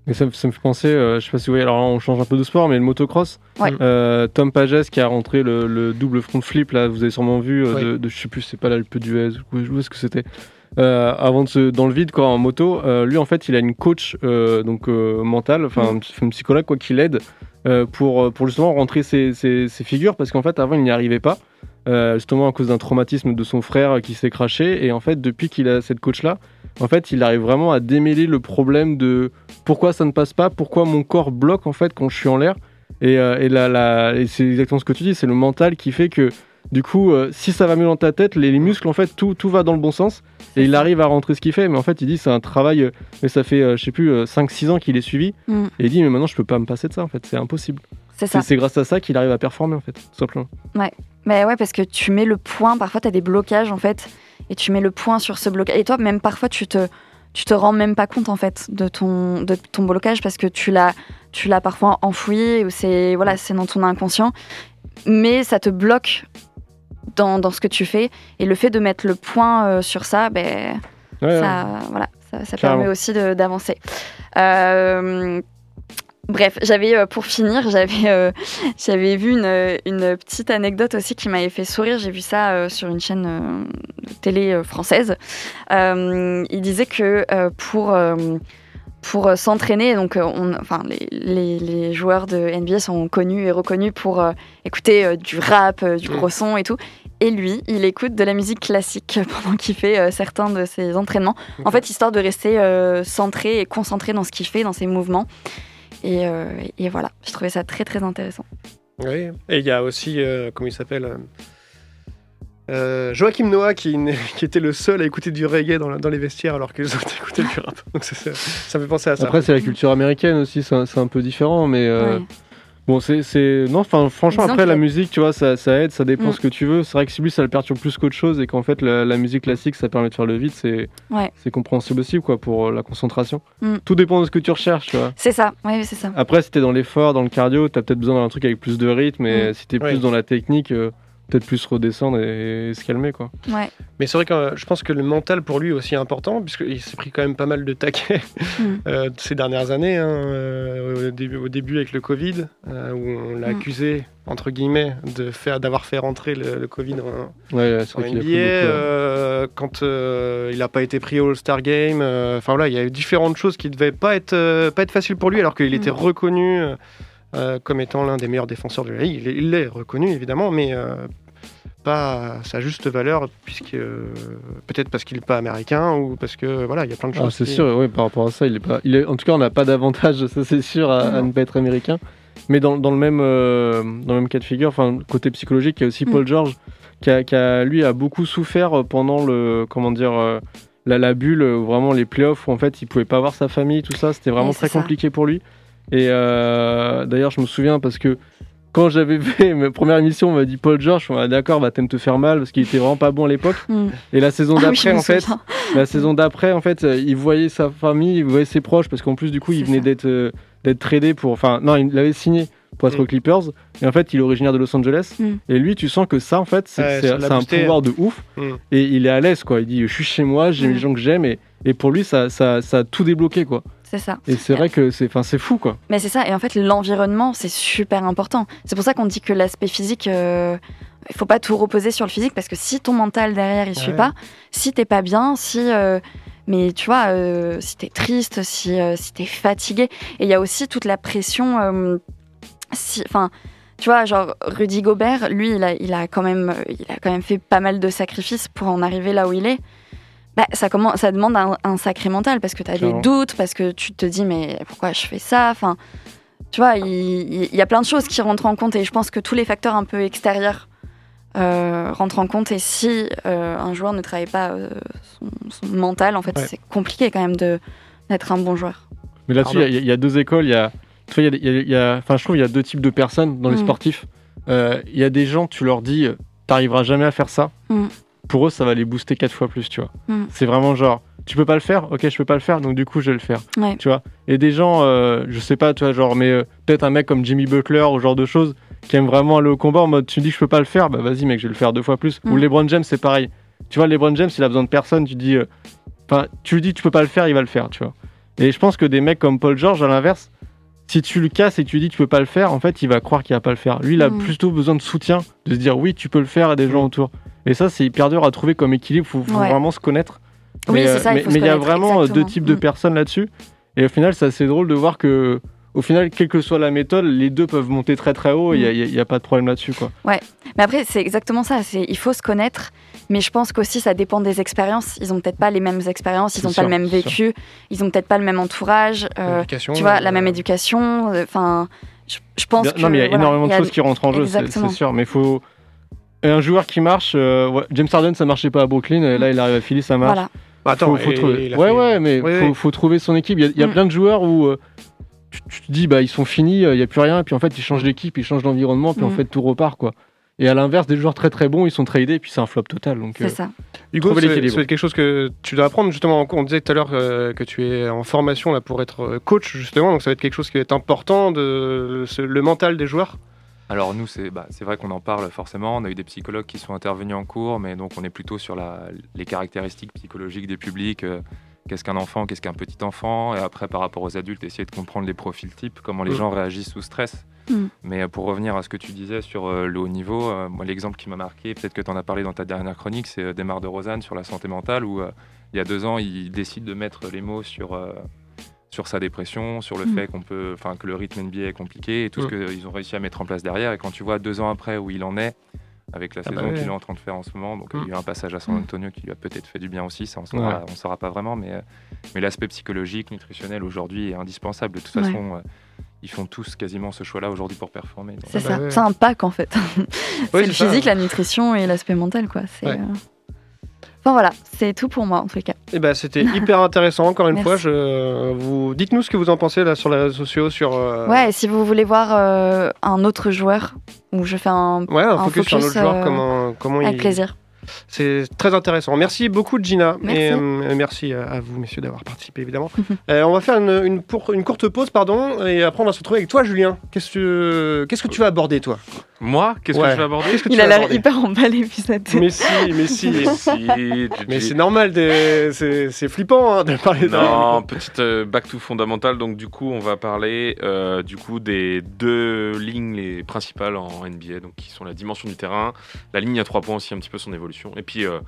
Et ça, me- ça me fait penser, euh, je sais pas si vous voyez, alors là, on change un peu de sport, mais le motocross. Ouais. Euh, Tom Pages qui a rentré le, le double front flip, là, vous avez sûrement vu, euh, Ouais. de, de- je sais plus, c'est pas l'Alpe d'Huez, où, où est-ce que c'était Euh, avant de se, dans le vide quoi en moto euh, lui en fait il a une coach euh, donc euh, mentale enfin Mm. un, un psychologue quoi qui l'aide euh, pour pour justement rentrer ses, ses- ses figures parce qu'en fait avant il n'y arrivait pas euh, justement à cause d'un traumatisme de son frère qui s'est craché et en fait depuis qu'il a cette coach là en fait il arrive vraiment à démêler le problème de pourquoi ça ne passe pas pourquoi mon corps bloque en fait quand je suis en l'air et, euh, et, la- la- et c'est exactement ce que tu dis c'est le mental qui fait que du coup, euh, si ça va mieux dans ta tête, les, les muscles, en fait, tout, tout va dans le bon sens. Et il arrive à rentrer ce qu'il fait. Mais en fait, il dit c'est un travail. euh, mais ça fait, euh, je sais plus, 5-6 ans qu'il est suivi. Mm. Et il dit, mais maintenant, je peux pas me passer de ça, en fait. C'est impossible. C'est ça. C'est grâce à ça qu'il arrive à performer, en fait, tout simplement. Mais ouais, parce que tu mets le point, parfois tu as des blocages en fait, et tu mets le point sur ce blocage. Et toi, même parfois, tu te, tu te rends même pas compte en fait de ton, de ton blocage parce que tu l'as, tu l'as parfois enfoui ou c'est voilà, c'est dans ton inconscient. Mais ça te bloque dans, dans ce que tu fais. Et le fait de mettre le point euh, sur ça, ben, Ouais, ça, voilà, ça, permet aussi d'avancer. Euh, bref, j'avais euh, pour finir, j'avais euh, j'avais vu une, une petite anecdote aussi qui m'avait fait sourire. J'ai vu ça euh, sur une chaîne euh, de télé euh, française. Euh, il disait que euh, pour euh, pour euh, s'entraîner, donc euh, on, enfin les, les, les joueurs de NBA sont connus et reconnus pour euh, écouter euh, du rap, euh, du Mm. gros son et tout. Et lui, il écoute de la musique classique pendant qu'il fait euh, certains de ses entraînements. En fait, histoire de rester euh, centré et concentré dans ce qu'il fait, dans ses mouvements. Et, euh, et voilà, je trouvais ça très très intéressant. Oui. Et il y a aussi, euh, comment il s'appelle euh, Joachim Noah qui, était le seul à écouter du reggae dans, les vestiaires alors que les autres écoutaient du rap. Donc ça, ça, ça me fait penser à ça. Après, c'est la culture américaine aussi, c'est un, peu différent, mais euh, Ouais. Bon, c'est, c'est, non, enfin, franchement, après la musique, tu vois, ça, ça aide, ça dépend Mm. ce que tu veux. C'est vrai que si lui, ça le perturbe plus qu'autre chose, et qu'en fait, la, la musique classique, ça permet de faire le vide, c'est, Ouais. c'est compréhensible aussi, quoi, pour euh, la concentration. Mm. Tout dépend de ce que tu recherches, tu vois. C'est ça, oui, c'est ça. Après, si t'es dans l'effort, dans le cardio, t'as peut-être besoin d'un truc avec plus de rythme, et Mm. si t'es Oui. plus dans la technique, euh, peut-être plus redescendre et, et se calmer, quoi. Ouais. Mais c'est vrai que euh, je pense que le mental pour lui est aussi important, puisqu'il s'est pris quand même pas mal de taquets Mm. euh, ces dernières années, hein, euh, au, début, au début avec le Covid, euh, où on l'a Mm. accusé, entre guillemets, de faire, d'avoir fait rentrer le, le Covid en, Ouais, en NBA, beaucoup, euh, quand euh, il n'a pas été pris au All-Star Game. euh, Enfin voilà, il y a eu différentes choses qui ne devaient pas être, euh, pas être faciles pour lui, alors qu'il Mm. était reconnu euh, comme étant l'un des meilleurs défenseurs de la Ligue. Il est- Il l'est reconnu, évidemment, mais euh, pas à sa juste valeur, puisque euh, peut-être parce qu'il n'est pas américain ou parce que voilà, il y a plein de Ah, choses. c'est qui- sûr, oui, par rapport à ça, il est pas. Il est... En tout cas, on n'a pas d'avantage, ça c'est sûr, à, ne pas être américain. Mais dans, dans le même, euh, dans le même cas de figure, enfin, côté psychologique, il y a aussi Mm. Paul George, qui, a, qui a, lui a beaucoup souffert pendant le. Comment dire euh, la, la bulle, vraiment les playoffs, où en fait il pouvait pas voir sa famille, tout ça, c'était vraiment Oui, très ça. compliqué pour lui. Et euh, d'ailleurs, je me souviens parce que quand j'avais fait ma première émission, on m'a dit Paul George, on m'a dit d'accord, bah t'aimes te faire mal parce qu'il était vraiment pas bon à l'époque. Mm. Et la saison Ah oui, je d'après, en fait, la saison d'après, en fait, il voyait sa famille, il voyait ses proches parce qu'en plus du coup, il venait d'être euh, d'être tradé pour, enfin non, il l'avait signé pour être Mm. aux Clippers. Et en fait, il est originaire de Los Angeles. Mm. Et lui, tu sens que ça, en fait, c'est Ouais, l'a un boosté. pouvoir de ouf. Mm. Et il est à l'aise, quoi. Il dit, je suis chez moi, j'aime Mm. les gens que j'aime, et, et pour lui, ça, ça, ça a tout débloqué, quoi. C'est ça. Et c'est vrai que c'est, fou, quoi. Mais c'est ça, et en fait, l'environnement, c'est super important. C'est pour ça qu'on dit que l'aspect physique, euh, il faut pas tout reposer sur le physique, parce que si ton mental derrière, il suit Ouais. pas, si t'es pas bien, si. euh, mais tu vois, euh, si t'es triste, si, euh, si t'es fatigué, et il y a aussi toute la pression. euh, si, enfin, tu vois, genre Rudy Gobert, lui, il a, il a quand même, il a quand même fait pas mal de sacrifices pour en arriver là où il est. Bah, ça, commence, ça demande un, un sacré mental parce que tu as des doutes, parce que tu te dis mais pourquoi je fais ça? Enfin, Tu vois, il, y a plein de choses qui rentrent en compte et je pense que tous les facteurs un peu extérieurs euh, rentrent en compte et si euh, un joueur ne travaille pas euh, son, son mental, en fait, Ouais. c'est compliqué quand même de d'être un bon joueur. Mais là-dessus, il y a- y, deux écoles. Il y a, tu vois, il y a- il y a- il y a- enfin, je trouve qu'il y a deux types de personnes dans les Mm. sportifs. Euh, Il y a des gens, tu leur dis, t'arriveras jamais à faire ça. Mm. Pour eux, ça va les booster quatre fois plus, tu vois. Mm. C'est vraiment genre, tu peux pas le faire, ok, je peux pas le faire, donc du coup, je vais le faire. Ouais. Tu vois. Et des gens, euh, je sais pas, tu vois, genre, mais euh, peut-être un mec comme Jimmy Butler ou genre de choses qui aime vraiment aller au combat en mode, tu me dis que je peux pas le faire, bah vas-y, mec, je vais le faire deux fois plus. Ou Mm. LeBron James, c'est pareil. Tu vois, LeBron James, il a besoin de personne, tu dis, euh, enfin, tu lui dis, tu peux pas le faire, il va le faire, tu vois. Et je pense que des mecs comme Paul George, à l'inverse, si tu le casses et tu dis tu peux pas le faire, en fait, il va croire qu'il va pas le faire. Lui, il a Mm. plutôt besoin de soutien, de se dire oui, tu peux le faire et des gens autour. Et ça, c'est hyper dur à trouver comme équilibre. Faut, faut Ouais. vraiment se connaître. Oui, mais euh, ça, il mais faut se mais il y a vraiment euh, deux types de Mm. personnes là-dessus. Et au final, c'est assez drôle de voir que, au final, quelle que soit la méthode, les deux peuvent monter très très haut. et Il Mm. n'y a, pas de problème là-dessus, quoi. Mais après, c'est exactement ça. C'est il faut se connaître, mais je pense qu'aussi ça dépend des expériences. Ils ont peut-être pas les mêmes expériences, ils C'est ont sûr, pas le même sûr. vécu, ils ont peut-être pas le même entourage. euh, tu vois, euh, la même éducation. euh, Enfin, je, je pense Bien- que non, mais il y a voilà, énormément de y a- choses qui rentrent en jeu, c'est sûr. Mais il faut. et Un joueur qui marche, euh, ouais, James Harden ça marchait pas à Brooklyn, et là il arrive à Philly, ça marche. Voilà. Bah, Attends, faut, faut et- trouver. Ouais, fait- ouais, mais Oui, faut, oui. faut trouver son équipe. Il y a, il y a Mm. plein de joueurs où euh, tu, tu te dis, bah, ils sont finis, euh, il n'y a plus rien, et puis en fait, ils changent d'équipe, ils changent d'environnement, puis en Mm. fait, tout repart, quoi. Et à l'inverse, des joueurs très très bons, ils sont tradés, et puis c'est un flop total. C'est euh, ça. Hugo, c'est quelque chose que tu dois apprendre justement. On disait tout à l'heure euh, que tu es en formation là pour être euh, coach justement, donc ça va être quelque chose qui va être important de le mental des joueurs. Alors nous, c'est bah, c'est vrai qu'on en parle forcément. On a eu des psychologues qui sont intervenus en cours, mais donc on est plutôt sur la, les caractéristiques psychologiques des publics. euh, qu'est-ce qu'un enfant, qu'est-ce qu'un petit enfant, et après par rapport aux adultes, essayer de comprendre les profils types, comment les Mm. gens réagissent sous stress. Mm. Mais euh, pour revenir à ce que tu disais sur euh, le haut niveau, euh, moi l'exemple qui m'a marqué, peut-être que tu en as parlé dans ta dernière chronique, c'est euh, Desmar de Rosanne sur la santé mentale, où euh, il y a deux ans, il décide de mettre les mots sur, euh, sur sa dépression, sur le Mm. fait qu'on peut, enfin que le rythme NBA est compliqué et tout Mm. ce qu'ils ont réussi à mettre en place derrière. Et quand tu vois deux ans après où il en est, avec la Ah bah saison ouais. qu'il est en train de faire en ce moment, donc Mm. il y a eu un passage à San Mm. Antonio qui lui a peut-être fait du bien aussi, ça on saura, Ouais. on saura pas vraiment, mais, euh, mais l'aspect psychologique, nutritionnel aujourd'hui est indispensable. De toute Ouais. façon, euh, ils font tous quasiment ce choix-là aujourd'hui pour performer. C'est bah ça. ouais. C'est un pack en fait. C'est le ça. physique, la nutrition et l'aspect mental quoi. C'est. Ouais. euh, Enfin voilà, c'est tout pour moi en tout cas. Et ben c'était hyper intéressant encore une Merci. fois. Je, vous dites-nous ce que vous en pensez là sur les réseaux sociaux, sur euh, Ouais, et si vous voulez voir euh, un autre joueur où je fais un ouais, un un focus, sur un focus, autre joueur, euh, comment comment avec il plaisir. C'est très intéressant. Merci beaucoup, Gina. Merci. Et euh, merci à à vous, messieurs, d'avoir participé, évidemment. Euh, on va faire une, une, pour- une courte pause, pardon, et après, on va se retrouver avec toi, Julien. Qu'est-ce que, qu'est-ce que tu vas aborder, toi? Moi, qu'est-ce que je vais aborder que Il a l'air hyper emballé puis tête. Mais si, mais si. Si, mais c'est normal, des- c'est c'est flippant hein, de parler de Non, petite euh, back to fondamental. Donc du coup, on va parler euh, du coup des deux lignes les principales en NBA, donc qui sont la dimension du terrain, la ligne à trois points aussi un petit peu son évolution, et puis euh,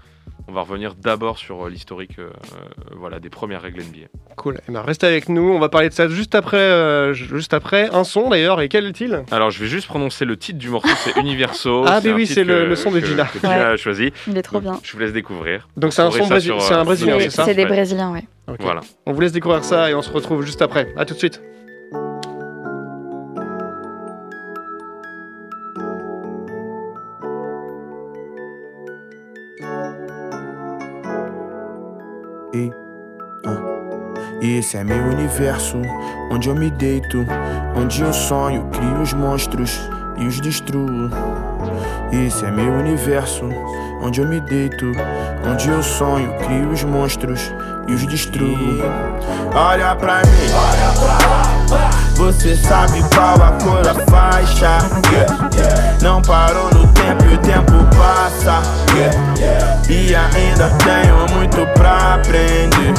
on va revenir d'abord sur euh, l'historique, euh, euh, voilà, des premières règles NBA. Cool. Eh ben, restez avec nous. On va parler de ça juste après, euh, juste après. Un son d'ailleurs. Et quel est-il? Alors, je vais juste prononcer le titre du morceau, c'est Universo. Ah, mais oui, c'est le- que- le son de que- Gina. que Gina a choisi. Il est trop Donc, bien. Je vous laisse découvrir. Donc c'est un son brésil- sur, un brésilien, C'est c'est ça? C'est des Ouais. Brésiliens. Ok. Voilà. On vous laisse découvrir ça et on se retrouve juste après. À tout de suite. E, ah. E esse é meu universo, onde eu me deito, onde eu sonho, crio os monstros. e os destruo. Esse é meu universo, onde eu me deito, onde eu sonho, crio os monstros e os destruo. Olha pra mim, olha pra lá. Você sabe qual a cor da faixa? Yeah. Não parou no tempo e o tempo passa. Yeah. E ainda tenho muito pra aprender.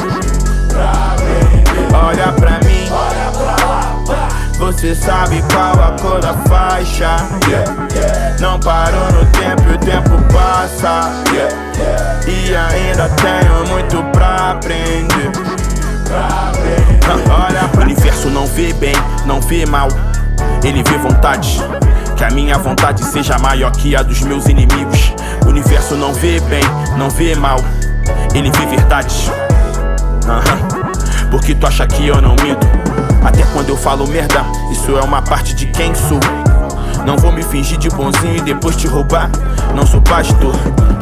Olha pra mim, você sabe qual a cor da faixa? Não parou no tempo e o tempo passa. E ainda tenho muito pra aprender. Ah, Olha, o universo não vê bem, não vê mal. Ele vê vontade. Que a minha vontade seja maior que a dos meus inimigos. Universo não vê bem, não vê mal. Ele vê verdade. Aham. Porque tu acha que eu não minto? Até quando eu falo merda, isso é uma parte de quem sou. Não vou me fingir de bonzinho e depois te roubar. Não sou pastor,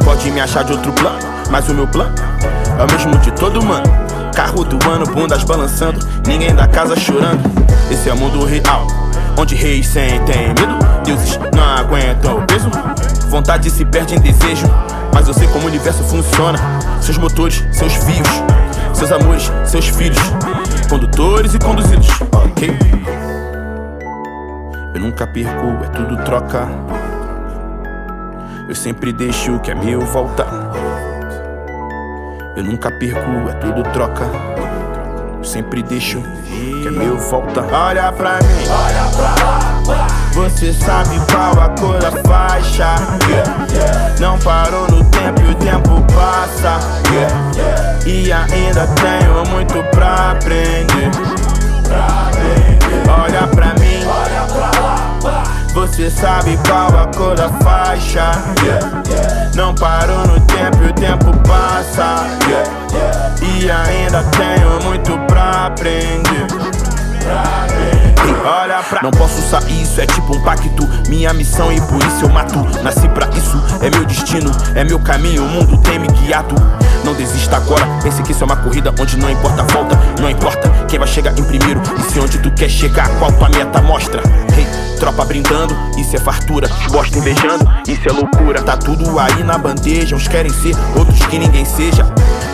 pode me achar de outro plano. Mas o meu plano é o mesmo de todo mano. Carro do ano, bundas balançando, ninguém da casa chorando. Esse é o mundo real, onde reis sentem medo, deuses não aguentam o peso. Vontade se perde em desejo, mas eu sei como o universo funciona. Seus motores, seus fios, seus amores, seus filhos, condutores e conduzidos. Ok? Eu nunca perco, é tudo troca. Eu sempre deixo o que é meu voltar. Eu nunca perco, é tudo troca. Eu sempre deixo o que é meu volta. Olha pra mim, olha pra lá. Você sabe qual a cor da faixa? Não parou no tempo e o tempo passa. E ainda tenho muito pra aprender. Olha pra mim. Você sabe qual a cor da faixa? Não parou no tempo e o tempo passa. E ainda tenho muito pra aprender. Olha pra Não posso sair, isso é tipo um pacto. Minha missão e por isso eu mato. Nasci pra isso, é meu destino É meu caminho, o mundo tem me guiado. Não desista agora, pense que isso é uma corrida Onde não importa a volta, não importa Quem vai chegar em primeiro E se onde tu quer chegar, qual tua meta mostra. Hey, tropa brindando, isso é fartura. Bosta invejando, isso é loucura. Tá tudo aí na bandeja Uns querem ser, outros que ninguém seja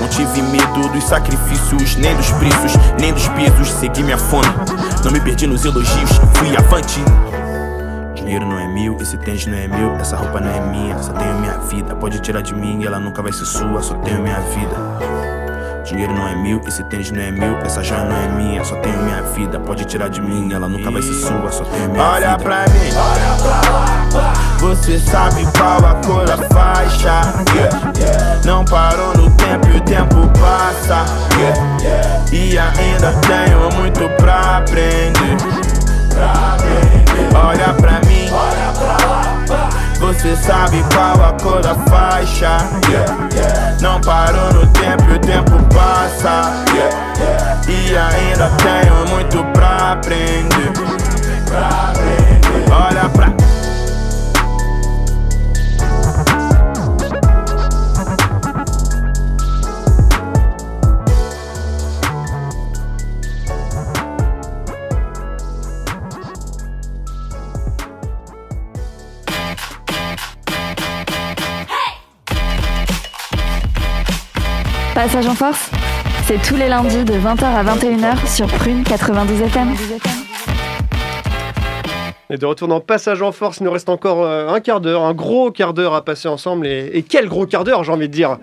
Não tive medo dos sacrifícios Nem dos preços, nem dos pesos Segui minha fome, não me perdi nos elogios Fui avante Dinheiro não é meu, esse tênis não é meu, essa roupa não é minha, só tenho minha vida. Pode tirar de mim, ela nunca vai ser sua, só tenho minha vida. Dinheiro não é meu, esse tênis não é meu, essa joia não é minha, só tenho minha vida. Pode tirar de mim, ela nunca vai ser sua, só tenho minha olha vida. Olha pra mim, olha pra lá. Você sabe qual a cor da faixa? Yeah. Não parou no tempo e o tempo passa. Yeah. E ainda tenho muito pra aprender. Olha pra mim, olha pra lá. Você sabe qual a cor da faixa? Yeah. Não parou no tempo e o tempo passa. Yeah. E ainda tenho muito pra aprender. Olha pra Passage en force, c'est tous les lundis de 20h à 21h sur Prune 92 FM. Et de retour dans Passage en Force, il nous reste encore euh, un quart d'heure, un gros quart d'heure à passer ensemble. Et, et quel gros quart d'heure, j'ai envie de dire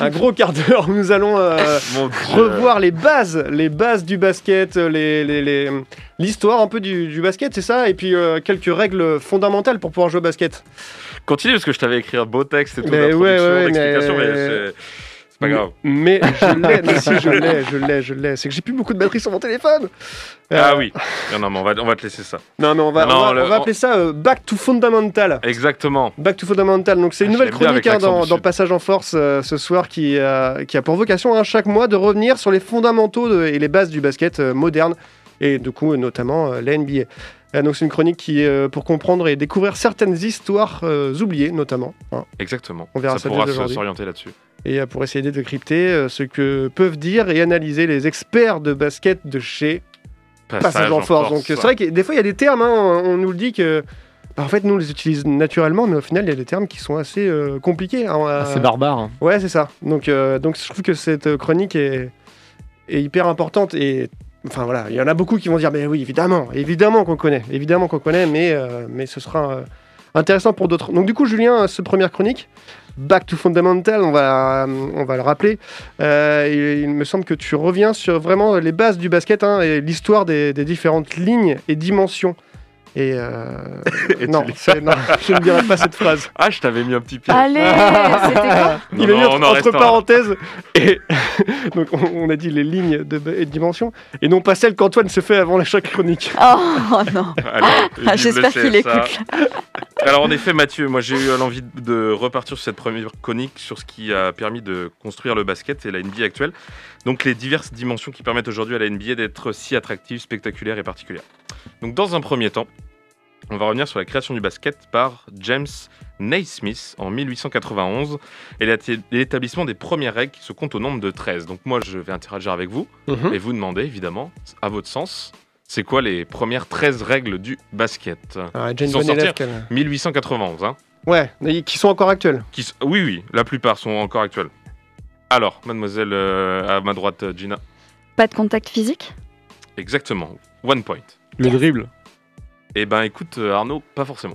Un gros quart d'heure où nous allons euh, revoir les bases, les bases du basket, les, les- les- l'histoire un peu du, du basket, c'est ça? Et puis euh, quelques règles fondamentales pour pouvoir jouer au basket. Continue parce que je t'avais écrit un beau texte et tout Mais d'introduction, ouais, ouais, ouais, d'explication, mais- mais, c'est- pas grave. Mais je l'ai, mais si je l'ai, je l'ai, je l'ai. C'est que j'ai plus beaucoup de batterie sur mon téléphone. Ah Euh, oui. Non, non, mais on va, on va te laisser ça. Non, mais on va, Non, on va, le- on va appeler ça euh, Back to Fundamental. Exactement. Back to Fundamental. Donc c'est une Ah, nouvelle chronique hein, dans. Passage en Force euh, ce soir qui, qui a pour vocation hein, chaque mois de revenir sur les fondamentaux de- et les bases du basket moderne et du coup notamment la NBA. Donc c'est une chronique qui euh, pour comprendre et découvrir certaines histoires euh, oubliées notamment. hein, Exactement. On verra ça ça pourra s'orienter là-dessus. Et euh, pour essayer de décrypter euh, ce que peuvent dire et analyser les experts de basket de chez Passage, en Force. Donc c'est vrai que des fois il y a des termes, hein, on nous le dit que Bah, en fait, nous, on les utilise naturellement, mais au final, il y a des termes qui sont assez euh, compliqués. hein, euh, C'est barbare. hein. Ouais, c'est ça. Donc, euh, donc, je trouve que cette chronique est, est hyper importante et. Enfin voilà, il y en a beaucoup qui vont dire, mais oui, évidemment, évidemment qu'on connaît, évidemment qu'on connaît, mais, euh, mais ce sera euh, intéressant pour d'autres. Donc du coup, Julien, ce première chronique, Back to Fundamental, on va, on va le rappeler. Euh, il, me semble que tu reviens sur vraiment les bases du basket hein, et l'histoire des différentes lignes et dimensions. Et, euh, Et non, non, je ne dirai pas cette phrase. Ah, je t'avais mis un petit pied. Allez, c'était quoi Non, il a mis non, entre, parenthèses et donc on, on a dit les lignes de, et de dimensions et non pas celles qu'Antoine se fait avant la chaque chronique. Oh non Ah, J'espère qu'il écoute. Alors en effet Mathieu, moi j'ai eu l'envie de repartir sur cette première chronique sur ce qui a permis de construire le basket et la NBA actuelle. Donc les diverses dimensions qui permettent aujourd'hui à la NBA d'être si attractive, spectaculaire et particulière. Donc dans un premier temps, on va revenir sur la création du basket par James Naismith en 1891 et l'éta- l'établissement des premières règles qui se comptent au nombre de 13. Donc moi je vais interagir avec vous Mhm. et vous demander évidemment, à votre sens, c'est quoi les premières 13 règles du basket? Ah, Jane Ils sont Bonne élève, sortis. qu'elle- 1891, hein Ouais, qui sont encore actuels. qui s- Oui, oui, la plupart sont encore actuelles. Alors, mademoiselle, euh, à ma droite, Gina. Pas de contact physique? Exactement, one point. Le dribble. Eh ben écoute, euh, Arnaud, pas forcément.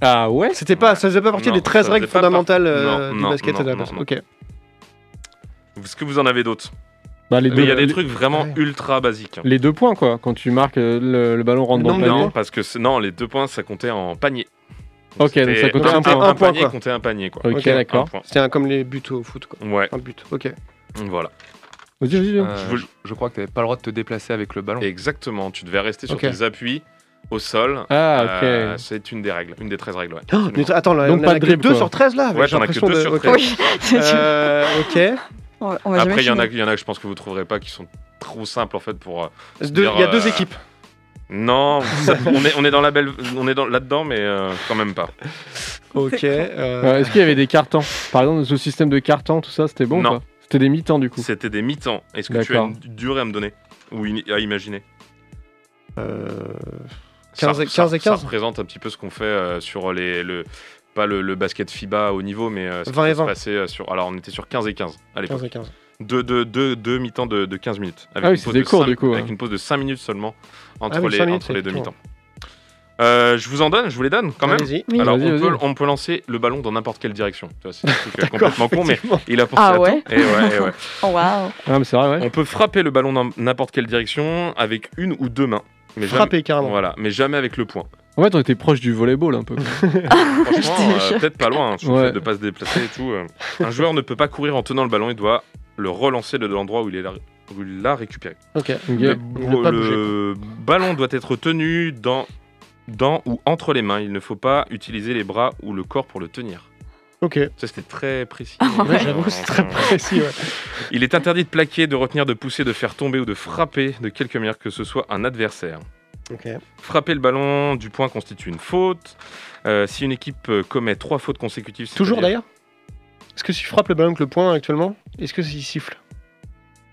Ah ouais C'était pas, ça faisait pas partie Non, des 13 ça règles fondamentales partie- euh, non, du non, basket non, à la base. Ok. Est-ce que vous en avez d'autres Bah, les, Mais deux, il y a des les, trucs vraiment Ouais. ultra basiques. hein. les deux points, quoi. Quand tu marques, euh, le, le ballon rentre dans le panier. Non, parce que non, les deux points, ça comptait en panier. Ok, donc ça comptait un point. Un point, panier quoi. comptait un panier, quoi. Ok, d'accord. Un. C'était un- comme les buts au foot. Quoi. Ouais, Un but. Ok. voilà. Vas-y, vas-y. Euh, Je crois que tu n'avais pas le droit de te déplacer avec le ballon. Exactement, tu devais rester sur Ok. tes appuis au sol. Ah, ok. Euh, c'est une des règles, une des 13 règles, ouais. Oh, mais attends, là, Donc on en pas a de que dribble, 2 quoi. sur 13 là Ouais, j'ai t'en as que l'impression 2 de- sur ok. 13. Oui, Euh, ok. on va- on va Après, il y, en a- y en a que je pense que vous trouverez pas qui sont trop simples en fait pour. euh, Il y a deux euh, équipes. Non, ça- on, est, on est dans la belle, on est dans, là-dedans, mais euh, quand même pas. Ok. euh, Euh, Est-ce qu'il y avait des cartons? Par exemple, ce système de cartons, tout ça, c'était bon ou Non. pas? C'était des mi-temps du coup. C'était des mi-temps. Est-ce que tu as une durée à me donner ou une- à imaginer euh, Ça- 15 et- ça- 15 et Ça 15. représente un petit peu ce qu'on fait euh, sur les, le, pas le, le basket FIBA au niveau, mais euh, ce qui 20 et peut se 20. passer euh, sur. Alors, on était sur 15 et 15 à l'époque. 15 et 15. Deux, deux, deux, deux mi-temps de, de 15 minutes. Avec Ah oui, une pause des cours, cinq- du coup, Avec ouais. une pause de 5 minutes seulement entre, Ah oui, les, minutes, entre les deux mi-temps. Euh, je vous en donne, je vous les donne quand même. Oui. Alors, Vas-y, on vas-y. peut, on peut lancer le ballon dans n'importe quelle direction. C'est un truc euh, complètement con, mais il a pensé Ah à ouais tout. Et ouais, et ouais. Oh waouh Ah, mais c'est vrai, ouais. On peut frapper le ballon dans n'importe quelle direction avec une ou deux mains. Mais jamais- Frapper carrément. Voilà, mais jamais avec le poing. En fait, on était proche du volleyball un peu. Franchement, euh, peut-être pas loin, hein, sur le fait de pas se déplacer et tout. euh. Un joueur ne peut pas courir en tenant le ballon, il doit le relancer de l'endroit où il est là- l'a récupéré. Ok. Ok. Le, le ballon doit être tenu dans, dans ou entre les mains. Il ne faut pas utiliser les bras ou le corps pour le tenir. Ok. Ça, c'était très précis. Ouais, j'avoue, c'est très précis. ouais. Il est interdit de plaquer, de retenir, de pousser, de faire tomber ou de frapper de quelque manière que ce soit un adversaire. Ok. Frapper le ballon du point constitue une faute. Euh, si une équipe euh, commet trois fautes consécutives, Toujours d'ailleurs? Est-ce que si tu frappes le ballon avec le poing actuellement, est-ce que s'il siffle?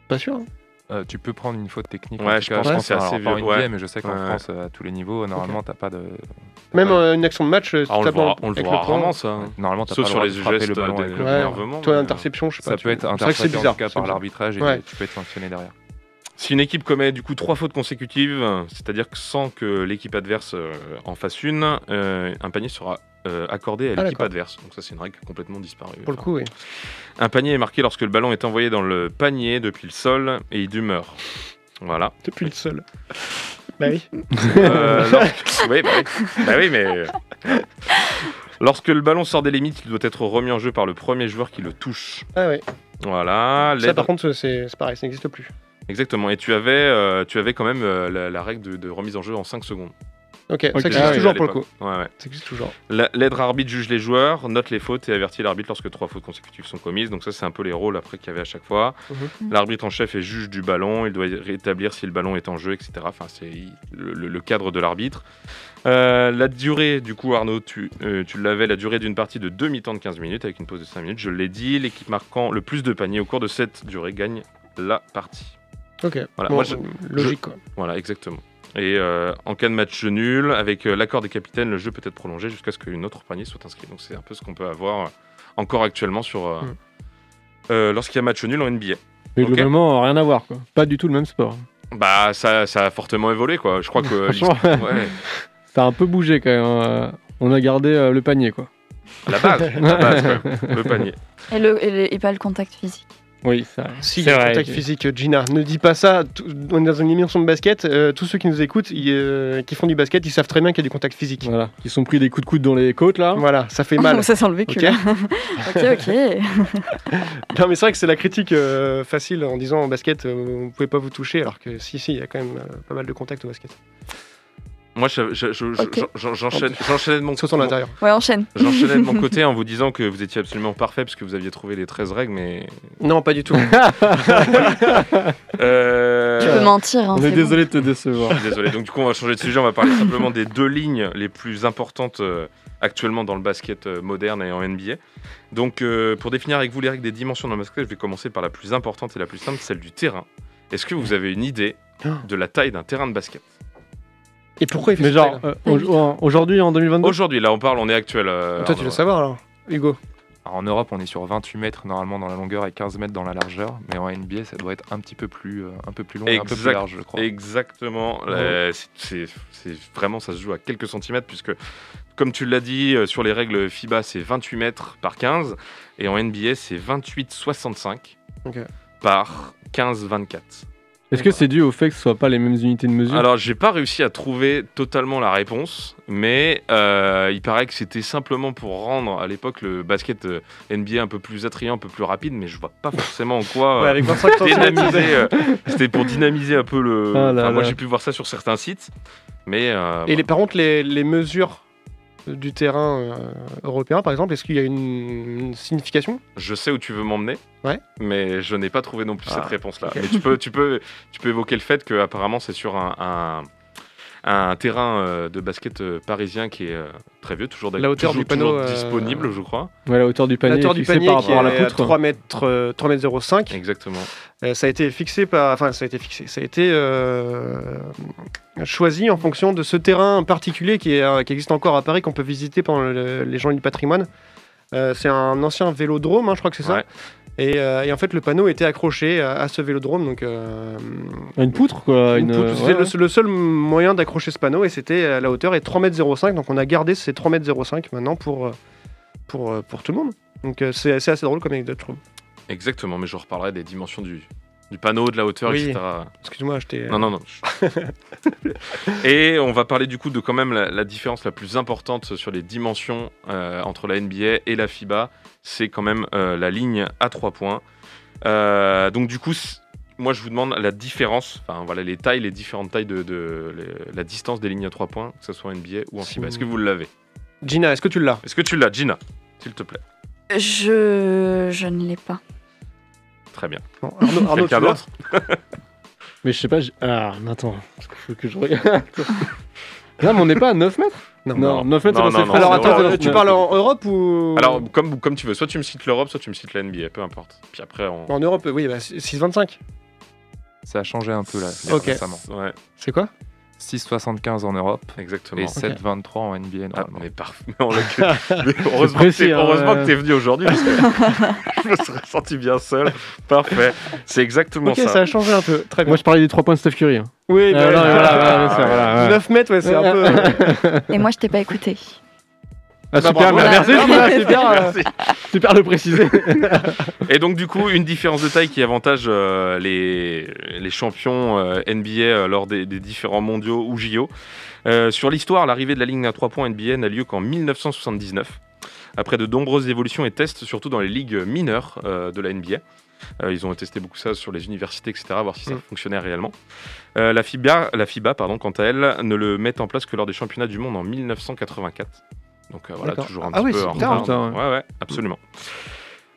Pas sûr. hein Euh, tu peux prendre une faute technique. Ouais, en je cas, pense que c'est assez vieux, NBA, ouais. mais je sais qu'en Ouais. France, à tous les niveaux, normalement, t'as pas de. t'as Même pas- euh, une action de match, euh, Ah, on tu le voit, on le voit rarement ça. Ouais, Normalement, t'as Sauf pas sur le les gestes le ballon avec de- le. Toi, mais, l'interception, je sais Ça pas. peut être C'est vrai que interprété c'est bizarre. en tout cas c'est par l'arbitrage et tu peux être sanctionné derrière. Si une équipe commet du coup trois fautes consécutives, c'est-à-dire que sans que l'équipe adverse en fasse une, euh, un panier sera euh, accordé à Ah, l'équipe adverse. Donc ça c'est une règle complètement disparue. Pour le coup, oui. Un panier est marqué lorsque le ballon est envoyé dans le panier depuis le sol et il demeure. Voilà. Depuis le sol. Bah oui. Euh, lorsque- oui, bah oui. Bah oui, mais euh, lorsque le ballon sort des limites, il doit être remis en jeu par le premier joueur qui le touche. Ah ouais. Voilà. Ça, par contre, c'est c'est pareil, ça n'existe plus. Exactement. Et tu avais, euh, tu avais quand même euh, la, la règle de, de remise en jeu en 5 secondes. Ok, ça existe Ah toujours pour le coup. l'époque. Ouais, ouais. Ça existe toujours. La- L'aide arbitre juge les joueurs, note les fautes et avertit l'arbitre lorsque trois fautes consécutives sont commises. Donc ça, c'est un peu les rôles après qu'il y avait à chaque fois. Mhm. L'arbitre en chef est juge du ballon, il doit rétablir si le ballon est en jeu, etc. Enfin, c'est le, cadre de l'arbitre. Euh, la durée, du coup, Arnaud, tu, euh, tu l'avais, la durée d'une partie de demi-temps de 15 minutes avec une pause de 5 minutes. Je l'ai dit, l'équipe marquant le plus de paniers au cours de cette durée gagne la partie. Ok. Voilà, Bon, moi, je- logique quoi. Voilà, exactement. Et euh, en cas de match nul, avec euh, l'accord des capitaines, le jeu peut être prolongé jusqu'à ce qu'une autre panier soit inscrit. Donc c'est un peu ce qu'on peut avoir euh, encore actuellement sur euh, Mm. euh, lorsqu'il y a match nul en NBA. Mais globalement, rien à voir. Quoi. Pas du tout le même sport. Bah ça, ça a fortement évolué quoi. Je crois que Franchement, l'histoire- ouais, Ça a un peu bougé quand même. hein. On a gardé euh, le panier, quoi. la base, la base même, le panier. Et, le, et, le- et pas le contact physique. Oui, ça. Si, il y c'est a vrai. contact physique, Gina. Ne dis pas ça. On est dans une émission de basket. euh, tous ceux qui nous écoutent, ils, euh, qui font du basket, ils savent très bien qu'il y a du contact physique. Voilà. Qui sont pris des coups de coude dans les côtes, là. Voilà, ça fait mal. ça sent le vécu. Ok. là. ok, ok. Non, mais c'est vrai que c'est la critique euh, facile en disant en basket, euh, vous pouvez pas vous toucher, alors que si, si, il y a quand même euh, pas mal de contact au basket. Moi, je- je- j'enchaîne j'enchaînais de mon l'intérieur. Ouais, enchaîne. J'enchaînais de mon côté en vous disant que vous étiez absolument parfait parce que vous aviez trouvé les 13 règles, mais. Non, pas du tout. Euh, Tu peux mentir. Hein, On est bon. désolé de te décevoir. Je suis Désolé. Donc, du coup, on va changer de sujet. On va parler simplement des deux lignes les plus importantes euh, actuellement dans le basket euh, moderne et en NBA. Donc, euh, pour définir avec vous les règles des dimensions dans le basket, je vais commencer par la plus importante et la plus simple, celle du terrain. Est-ce que vous avez une idée de la taille d'un terrain de basket? Et pourquoi il fait Mais genre, euh, au- aujourd'hui, en 2022 Aujourd'hui, là, on parle, on est actuel. euh, Toi, tu Arnaud. veux savoir alors Hugo Alors, en Europe, on est sur 28 mètres normalement dans la longueur et 15 mètres dans la largeur, mais en NBA, ça doit être un petit peu plus, euh, un peu plus long et un peu plus Exact- large, je crois. Exactement. Euh, c'est- c'est c'est vraiment, ça se joue à quelques centimètres, puisque, comme tu l'as dit, euh, sur les règles FIBA, c'est 28 mètres par 15, et en NBA, c'est 28,65 Ok. par 15,24. Est-ce que c'est dû au fait que ce soit pas les mêmes unités de mesure Alors, j'ai pas réussi à trouver totalement la réponse, mais euh, il paraît que c'était simplement pour rendre à l'époque le basket euh, NBA un peu plus attrayant, un peu plus rapide, mais je vois pas forcément en quoi. Ouais, euh, avec 25 centimètres. dynamiser, euh, c'était pour dynamiser un peu le. Ah là enfin, moi, j'ai pu voir ça sur certains sites, mais. euh, Et les, par contre, les, les mesures du terrain euh, européen, par exemple, est-ce qu'il y a une, une signification? Je sais où tu veux m'emmener, Ouais. mais je n'ai pas trouvé non plus Ah, cette réponse-là. ok. Mais tu peux, tu peux, tu peux évoquer le fait que apparemment c'est sur un, un, un terrain euh, de basket euh, parisien qui est euh, très vieux, toujours, La hauteur toujours- du panneau, toujours euh, disponible, je crois. Ouais, la hauteur du panier, La hauteur du panier par qui rapport à est la à poutre. 3 mètres, euh, 3 mètres 05. Exactement. Euh, ça a été fixé par, enfin, ça a été fixé. Ça a été euh, choisi en fonction de ce terrain particulier qui, est, qui existe encore à Paris qu'on peut visiter pendant le- les journées du patrimoine. Euh, c'est un ancien vélodrome, hein, je crois que c'est ça. Ouais. Et, euh, et en fait, le panneau était accroché à, à ce vélodrome, donc euh, Une poutre, quoi. une Une, poutre. ouais, C'était ouais. le, le seul moyen d'accrocher ce panneau, et c'était à la hauteur est 3,05 m. Donc on a gardé ces 3,05 m maintenant pour, euh, pour, euh, pour tout le monde. Donc euh, c'est c'est assez drôle comme anecdote, je trouve. Exactement, mais je reparlerai des dimensions du, du panneau, de la hauteur, Oui. etc. Excuse-moi, j'étais. Non, non, non. et on va parler du coup de quand même la, la différence la plus importante sur les dimensions euh, entre la NBA et la FIBA. C'est quand même euh, la ligne à 3 points. Euh, donc du coup, moi je vous demande la différence, enfin voilà les tailles, les différentes tailles de, de- les- la distance des lignes à 3 points, que ce soit en NBA ou en FIBA. Est-ce que vous l'avez? Gina, est-ce que tu l'as? Est-ce que tu l'as, Gina S'il te plaît. Je, je ne l'ai pas. Très bien. Non, Arnaud, Arnaud, Quelqu'un d'autre Mais je sais pas. j'ai- Ah, attends. Parce qu'il faut que je regarde. Là, mais on n'est pas à 9 mètres? Non. Non, 9 mètres, Non, c'est non. Alors attends, Europe. tu parles en Europe ou? Alors comme, comme tu veux, soit tu me cites l'Europe, soit tu me cites la NBA, peu importe. Puis après on... en Europe, oui, bah, 6,25. Ça a changé un peu là, Ok. récemment. Ouais, C'est quoi? 6,75 en Europe exactement. et 7,23 en NBA Ah, mais parfait. Heureusement précis, que t'es- hein, heureusement ouais. que t'es venu aujourd'hui parce que je me serais senti bien seul. Parfait. C'est exactement ça. ça a changé un peu. Très bien. Moi, je parlais des 3 points de Steph Curry. hein. oui, Euh, bah, non, voilà, voilà, c'est- voilà, ouais. 9 mètres, ouais, c'est un peu. Et moi, je t'ai pas écouté. Ah, Bah, super, bravo. merci, c'est bien, euh, Merci. super de le préciser. Et donc du coup, une différence de taille qui avantage euh, les, les champions euh, NBA lors des, des différents mondiaux ou JO. Euh, sur l'histoire, l'arrivée de la ligne à 3 points NBA n'a lieu qu'en 1979. Après de nombreuses évolutions et tests, surtout dans les ligues mineures de la NBA. Euh, ils ont testé beaucoup ça sur les universités, etc., voir si ça Mm. fonctionnait réellement. Euh, la FIBA, la FIBA pardon, quant à elle, ne le met en place que lors des championnats du monde en 1984. Donc euh, voilà, toujours un Ah petit oui, peu c'est en tard, retard. hein. Ouais, ouais, absolument.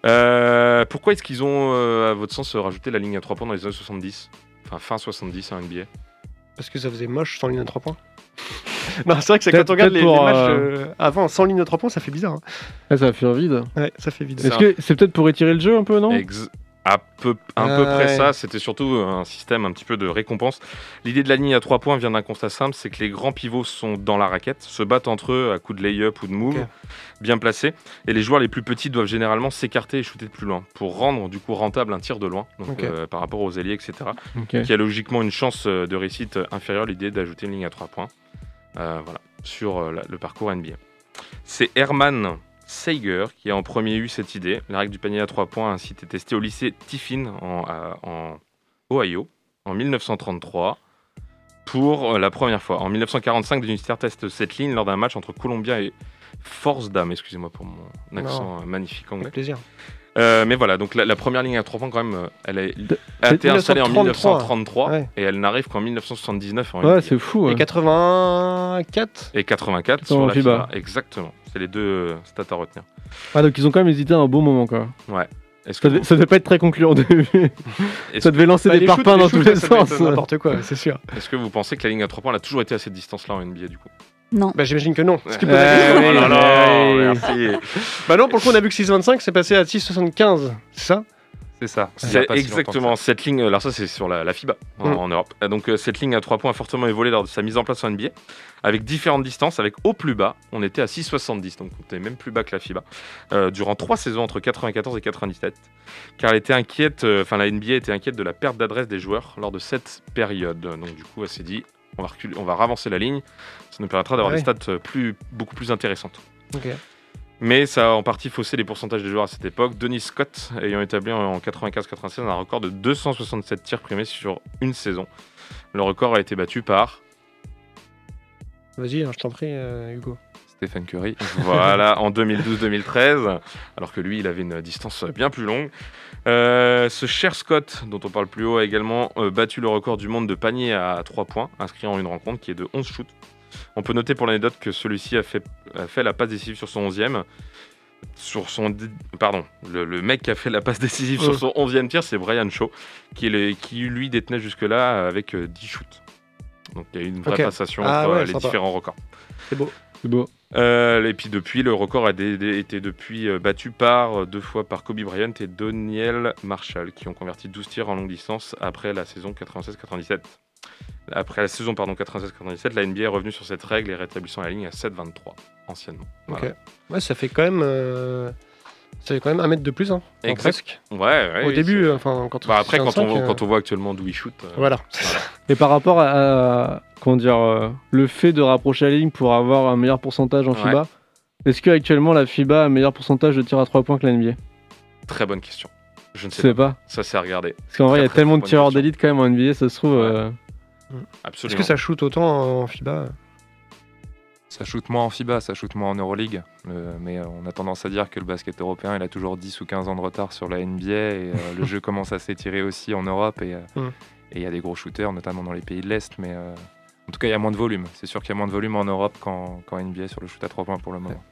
Euh, pourquoi est-ce qu'ils ont, euh, à votre sens, rajouté la ligne à 3 points dans les années 70 Enfin, fin 70 en NBA. Parce que ça faisait moche sans ligne à 3 points. non, c'est vrai que c'est quand on regarde les, matchs euh, avant sans ligne à 3 points, ça fait bizarre. hein. Ah, ça va faire vide. Ouais, ça fait vide. C'est Est-ce que c'est peut-être pour étirer le jeu un peu, non? Ex- à peu, un Ah peu près ouais. ça. C'était surtout un système un petit peu de récompense. L'idée de la ligne à 3 points vient d'un constat simple c'est que les grands pivots sont dans la raquette, se battent entre eux à coups de lay-up ou de move, bien placés. Et les joueurs les plus petits doivent généralement s'écarter et shooter de plus loin pour rendre du coup rentable un tir de loin, donc, euh, par rapport aux ailiers, etc. Ok. Qui a logiquement une chance euh, de réussite inférieure. L'idée d'ajouter une ligne à 3 points. Euh, voilà, sur euh, la- le parcours NBA. C'est Herman Seiger qui a en premier eu cette idée. La règle du panier à 3 points a ainsi été testée au lycée Tiffin en, Ohio en 1933 pour euh, la première fois. En 1945, des universitaires testent cette ligne lors d'un match entre Columbia et Force Dame. Excusez-moi pour mon accent euh, magnifique anglais. Avec plaisir. Euh, mais voilà, donc la, la première ligne à 3 points, quand même, euh, elle a, été installée en 1933. 1933 Ouais. et elle n'arrive qu'en 1979 en Ouais, c'est fou. Et ouais. 84 Et 84 Dans sur la. FIBA. Exactement. C'est les deux euh, stats à retenir. Ah, donc ils ont quand même hésité un bon moment, quoi. Est-ce que, Ça devait, ça devait pas être très concluant au début. est-ce- ça devait lancer Bah, des parpaings dans tous les sens. N'importe quoi, c'est sûr. est-ce que vous pensez que la ligne à 3 points elle a toujours été à cette distance-là en NBA du coup? Non. Bah, j'imagine que non. Ce qui Ouais. pose la question. oui, Oh là là, merci. Bah non, pour le coup, on a vu que 6,25, c'est passé à 6,75. C'est ça? C'est ça. C'est si exactement cette ligne. Alors ça c'est sur la, la FIBA en, Mm. en Europe. Donc euh, cette ligne à 3 points a fortement évolué lors de sa mise en place en NBA, avec différentes distances. Avec au plus bas, on était à 6,70, donc on était même plus bas que la FIBA euh, durant trois saisons entre 94 et 97, car elle était inquiète. euh, Enfin la NBA était inquiète de la perte d'adresse des joueurs lors de cette période. Donc du coup elle s'est dit on va reculer, on va ravancer la ligne. Ça nous permettra d'avoir des stats plus beaucoup plus intéressantes. Mais ça a en partie faussé les pourcentages des joueurs à cette époque. Denis Scott ayant établi en 95-96 un record de 267 tirs primés sur une saison. Le record a été battu par, Vas-y, hein, je t'en prie, euh, Hugo. Stephen Curry. voilà, en 2012-2013, alors que lui, il avait une distance bien plus longue. Euh, ce cher Scott, dont on parle plus haut, a également euh, battu le record du monde de panier à 3 points, inscrit en une rencontre, qui est de 11 shoots. On peut noter pour l'anecdote que celui-ci a fait, a fait la passe décisive sur son 11e. Sur son, pardon, le, le mec qui a fait la passe décisive sur Ouais. son 11e tir, c'est Brian Shaw, qui, est le- qui lui détenait jusque-là avec euh, 10 shoots. Donc il y a eu une vraie passation Ah entre ouais, euh, les sympa. différents records. C'est beau. C'est beau. Euh, et puis depuis, le record a été depuis euh, battu par euh, deux fois par Kobe Bryant et Doniel Marshall, qui ont converti 12 tirs en longue distance après la saison 96-97. Après la saison pardon 96-97, la NBA est revenue sur cette règle et rétablissant la ligne à 7-23 anciennement. Voilà. Ok. Ouais, ça fait quand même. euh, Ça fait quand même un mètre de plus, hein. Enfin, Exact. presque. Ouais, ouais, Au oui, début, euh, enfin, quand Bah, après, quand 65, on, euh, quand on voit actuellement d'où il shoot, euh, Voilà. Et par rapport à, à- comment dire, euh, le fait de rapprocher la ligne pour avoir un meilleur pourcentage en Ouais. FIBA, est-ce que actuellement la FIBA a un meilleur pourcentage de tirs à 3 points que la NBA très bonne question. Je ne sais sais pas. pas. Ça c'est à regarder. Parce qu'en vrai, il y a tellement de tireurs d'élite quand même en NBA, ça se trouve. Ouais. euh, Est-ce Absolument. que ça shoot autant en FIBA? Ça shoot moins en FIBA, ça shoot moins en Euroleague. Le- mais euh, on a tendance à dire que le basket européen, il a toujours 10 ou 15 ans de retard sur la NBA. Et euh, le jeu commence à s'étirer aussi en Europe. Et euh, Mm. et il y a des gros shooters, notamment dans les pays de l'Est. Mais euh, en tout cas, il y a moins de volume. C'est sûr qu'il y a moins de volume en Europe qu'en NBA sur le shoot à 3 points pour le moment.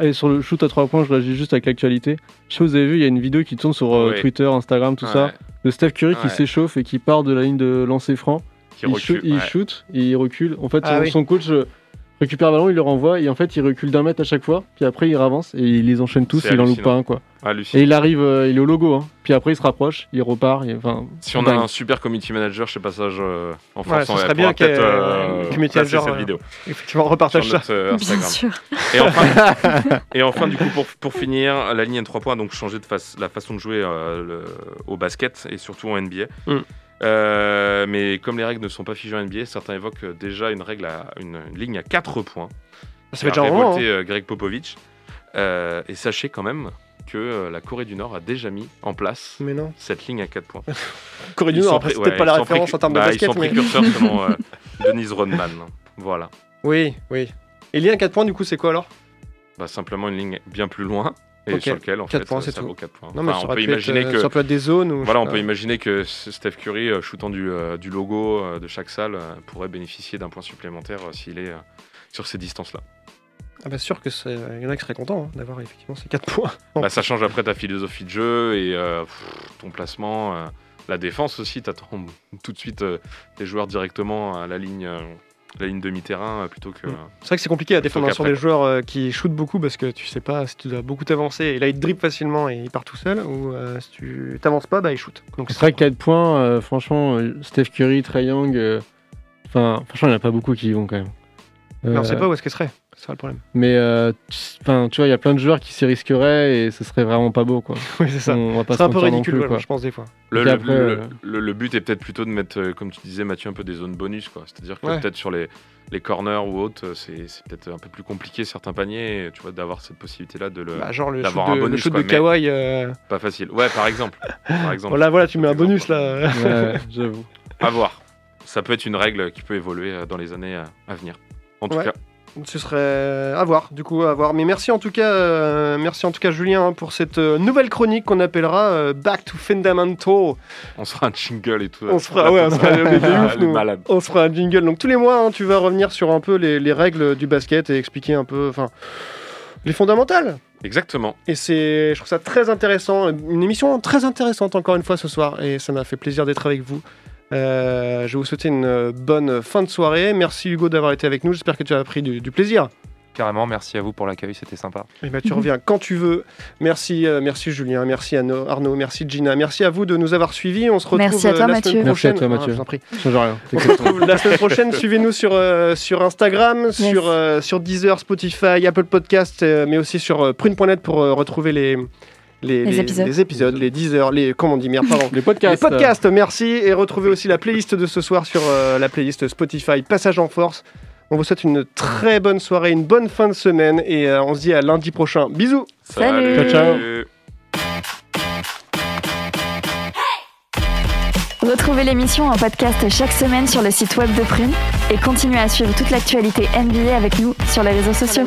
Et sur le shoot à 3 points, je réagis juste avec l'actualité. Je sais pas si vous avez vu, il y a une vidéo qui tourne sur euh. Twitter, Instagram, tout ça, de Steph Curry qui s'échauffe et qui part de la ligne de lancer franc. Qui il, recule. shoot, il shoot et il recule. En fait, Ah son, oui. son coach euh, récupère le ballon, il le renvoie et en fait, il recule d'un mètre à chaque fois. Puis après, il avance et il les enchaîne tous et il en loupe pas un. Quoi. Et il arrive, euh, il est au logo. hein. Puis après, il se rapproche, il repart. et- Si on a dingue. un super community manager chez Passage euh, en Ouais, France, ça on serait bien qu'il y ait, peut-être euh, euh, manager, cette euh, vidéo Effectivement, repartage ça. euh, Bien sûr. Et enfin, et enfin, du coup, pour, pour finir, la ligne à 3 points donc changé de face, la façon de jouer euh, le- au basket et surtout en NBA. Mm. Euh, mais comme les règles ne sont pas figées en NBA, certains évoquent euh, déjà une règle à une, une ligne à 4 points. Ça fait déjà un moment. révolté hein. euh, Greg Popovich. Euh, et sachez quand même que la Corée du Nord a déjà mis en place Mais non. cette ligne à 4 points. Corée du Nord, après, c'est peut-être pas la référence en termes de bah, basket. Ils sont mais- précurseurs selon euh, Denise Rodman. Voilà. Oui, oui. Et lien 4 points, du coup, c'est quoi alors? Bah, simplement une ligne bien plus loin et sur lequel en Quatre fait points, ça c'est vaut tout. 4 points. Non, mais Enfin, ça on peut être, imaginer euh, que ça peut être des zones ou. Voilà, on peut imaginer que Steph Curry, euh, shootant du, euh, du logo euh, de chaque salle, euh, pourrait bénéficier d'un point supplémentaire euh, s'il est euh, sur ces distances-là. Ah bah sûr que c'est- il y en a qui seraient contents hein, d'avoir effectivement ces 4 points. Bah, ça change après ta philosophie de jeu et euh, pff, ton placement, euh, la défense aussi. T'attends tout de suite euh, tes joueurs directement à la ligne, euh, la ligne demi-terrain euh, plutôt que. Mm. C'est vrai que c'est compliqué à défendre sur des joueurs euh, qui shootent beaucoup parce que tu sais pas si tu dois beaucoup t'avancer et là il dribble facilement et il part tout seul ou euh, si tu t'avances pas bah il shoot. Donc C'est vrai que 4 points, euh, franchement, Steph Curry, Trae Young, euh, enfin, franchement, il n'y en a pas beaucoup qui y vont quand même. Mais on sait pas où est-ce qu'elle serait. C'est ça le problème. Mais euh, tu enfin, tu vois, il y a plein de joueurs qui s'y risqueraient et ce serait vraiment pas beau, quoi. Oui c'est ça. On va pas C'est un peu ridicule plus, voilà, quoi. je pense des fois. Le, Et le- après, le- euh, le- le but est peut-être plutôt de mettre, euh, comme tu disais Mathieu, un peu des zones bonus. quoi. C'est-à-dire que Ouais. peut-être sur les, les corners ou autres, euh, c'est c'est peut-être un peu plus compliqué certains paniers, tu vois, d'avoir cette possibilité-là de le. Bah, genre le shoot d'avoir un de, le bonus, shoot quoi, de Kawhi. euh, Pas facile. Ouais, par exemple. Par exemple. Voilà voilà tu mets un Exemple. bonus là. Ouais, j'avoue. À voir. Ça peut être une règle qui peut évoluer dans les années à venir. En tout cas, Ce serait à voir, du coup, à voir. Mais merci en tout cas, euh, merci en tout cas Julien hein, pour cette euh, nouvelle chronique qu'on appellera euh, Back to Fundamental. on se fera un jingle et tout. On se fera, ouais, on se fera ouf, malades. On se fera un jingle. Donc tous les mois, hein, tu vas revenir sur un peu les, les règles du basket et expliquer un peu, enfin, les fondamentales. Exactement. Et c'est, je trouve ça très intéressant, une émission très intéressante encore une fois ce soir, et ça m'a fait plaisir d'être avec vous. Euh, je vais vous souhaiter une euh, bonne fin de soirée. Merci Hugo d'avoir été avec nous. J'espère que tu as pris du- du plaisir. Carrément, merci à vous pour l'accueil, c'était sympa. Eh ben, tu reviens quand tu veux. Merci, euh, merci Julien, merci Arnaud, Arnaud, merci Gina, merci à vous de nous avoir suivis. On se retrouve Merci à euh, toi, la Mathieu. semaine Merci à prochaine. toi, Ah, Mathieu. je vous en prie. Ça change rien. On se retrouve la semaine prochaine. Suivez-nous sur, euh, sur Instagram, sur, euh, sur Deezer, Spotify, Apple Podcast, euh, mais aussi sur euh, prune.net pour euh, retrouver les, les, Les épisodes. les épisodes, les Deezer, les comment on dit merde, pardon. Les Les podcasts. podcasts, merci. Et retrouvez aussi la playlist de ce soir sur euh, la playlist Spotify Passage en Force. On vous souhaite une très bonne soirée, une bonne fin de semaine et euh, on se dit à lundi prochain. Bisous Salut. Ciao, ciao. Retrouvez l'émission en podcast chaque semaine sur le site web de Prune et continuez à suivre toute l'actualité NBA avec nous sur les réseaux sociaux.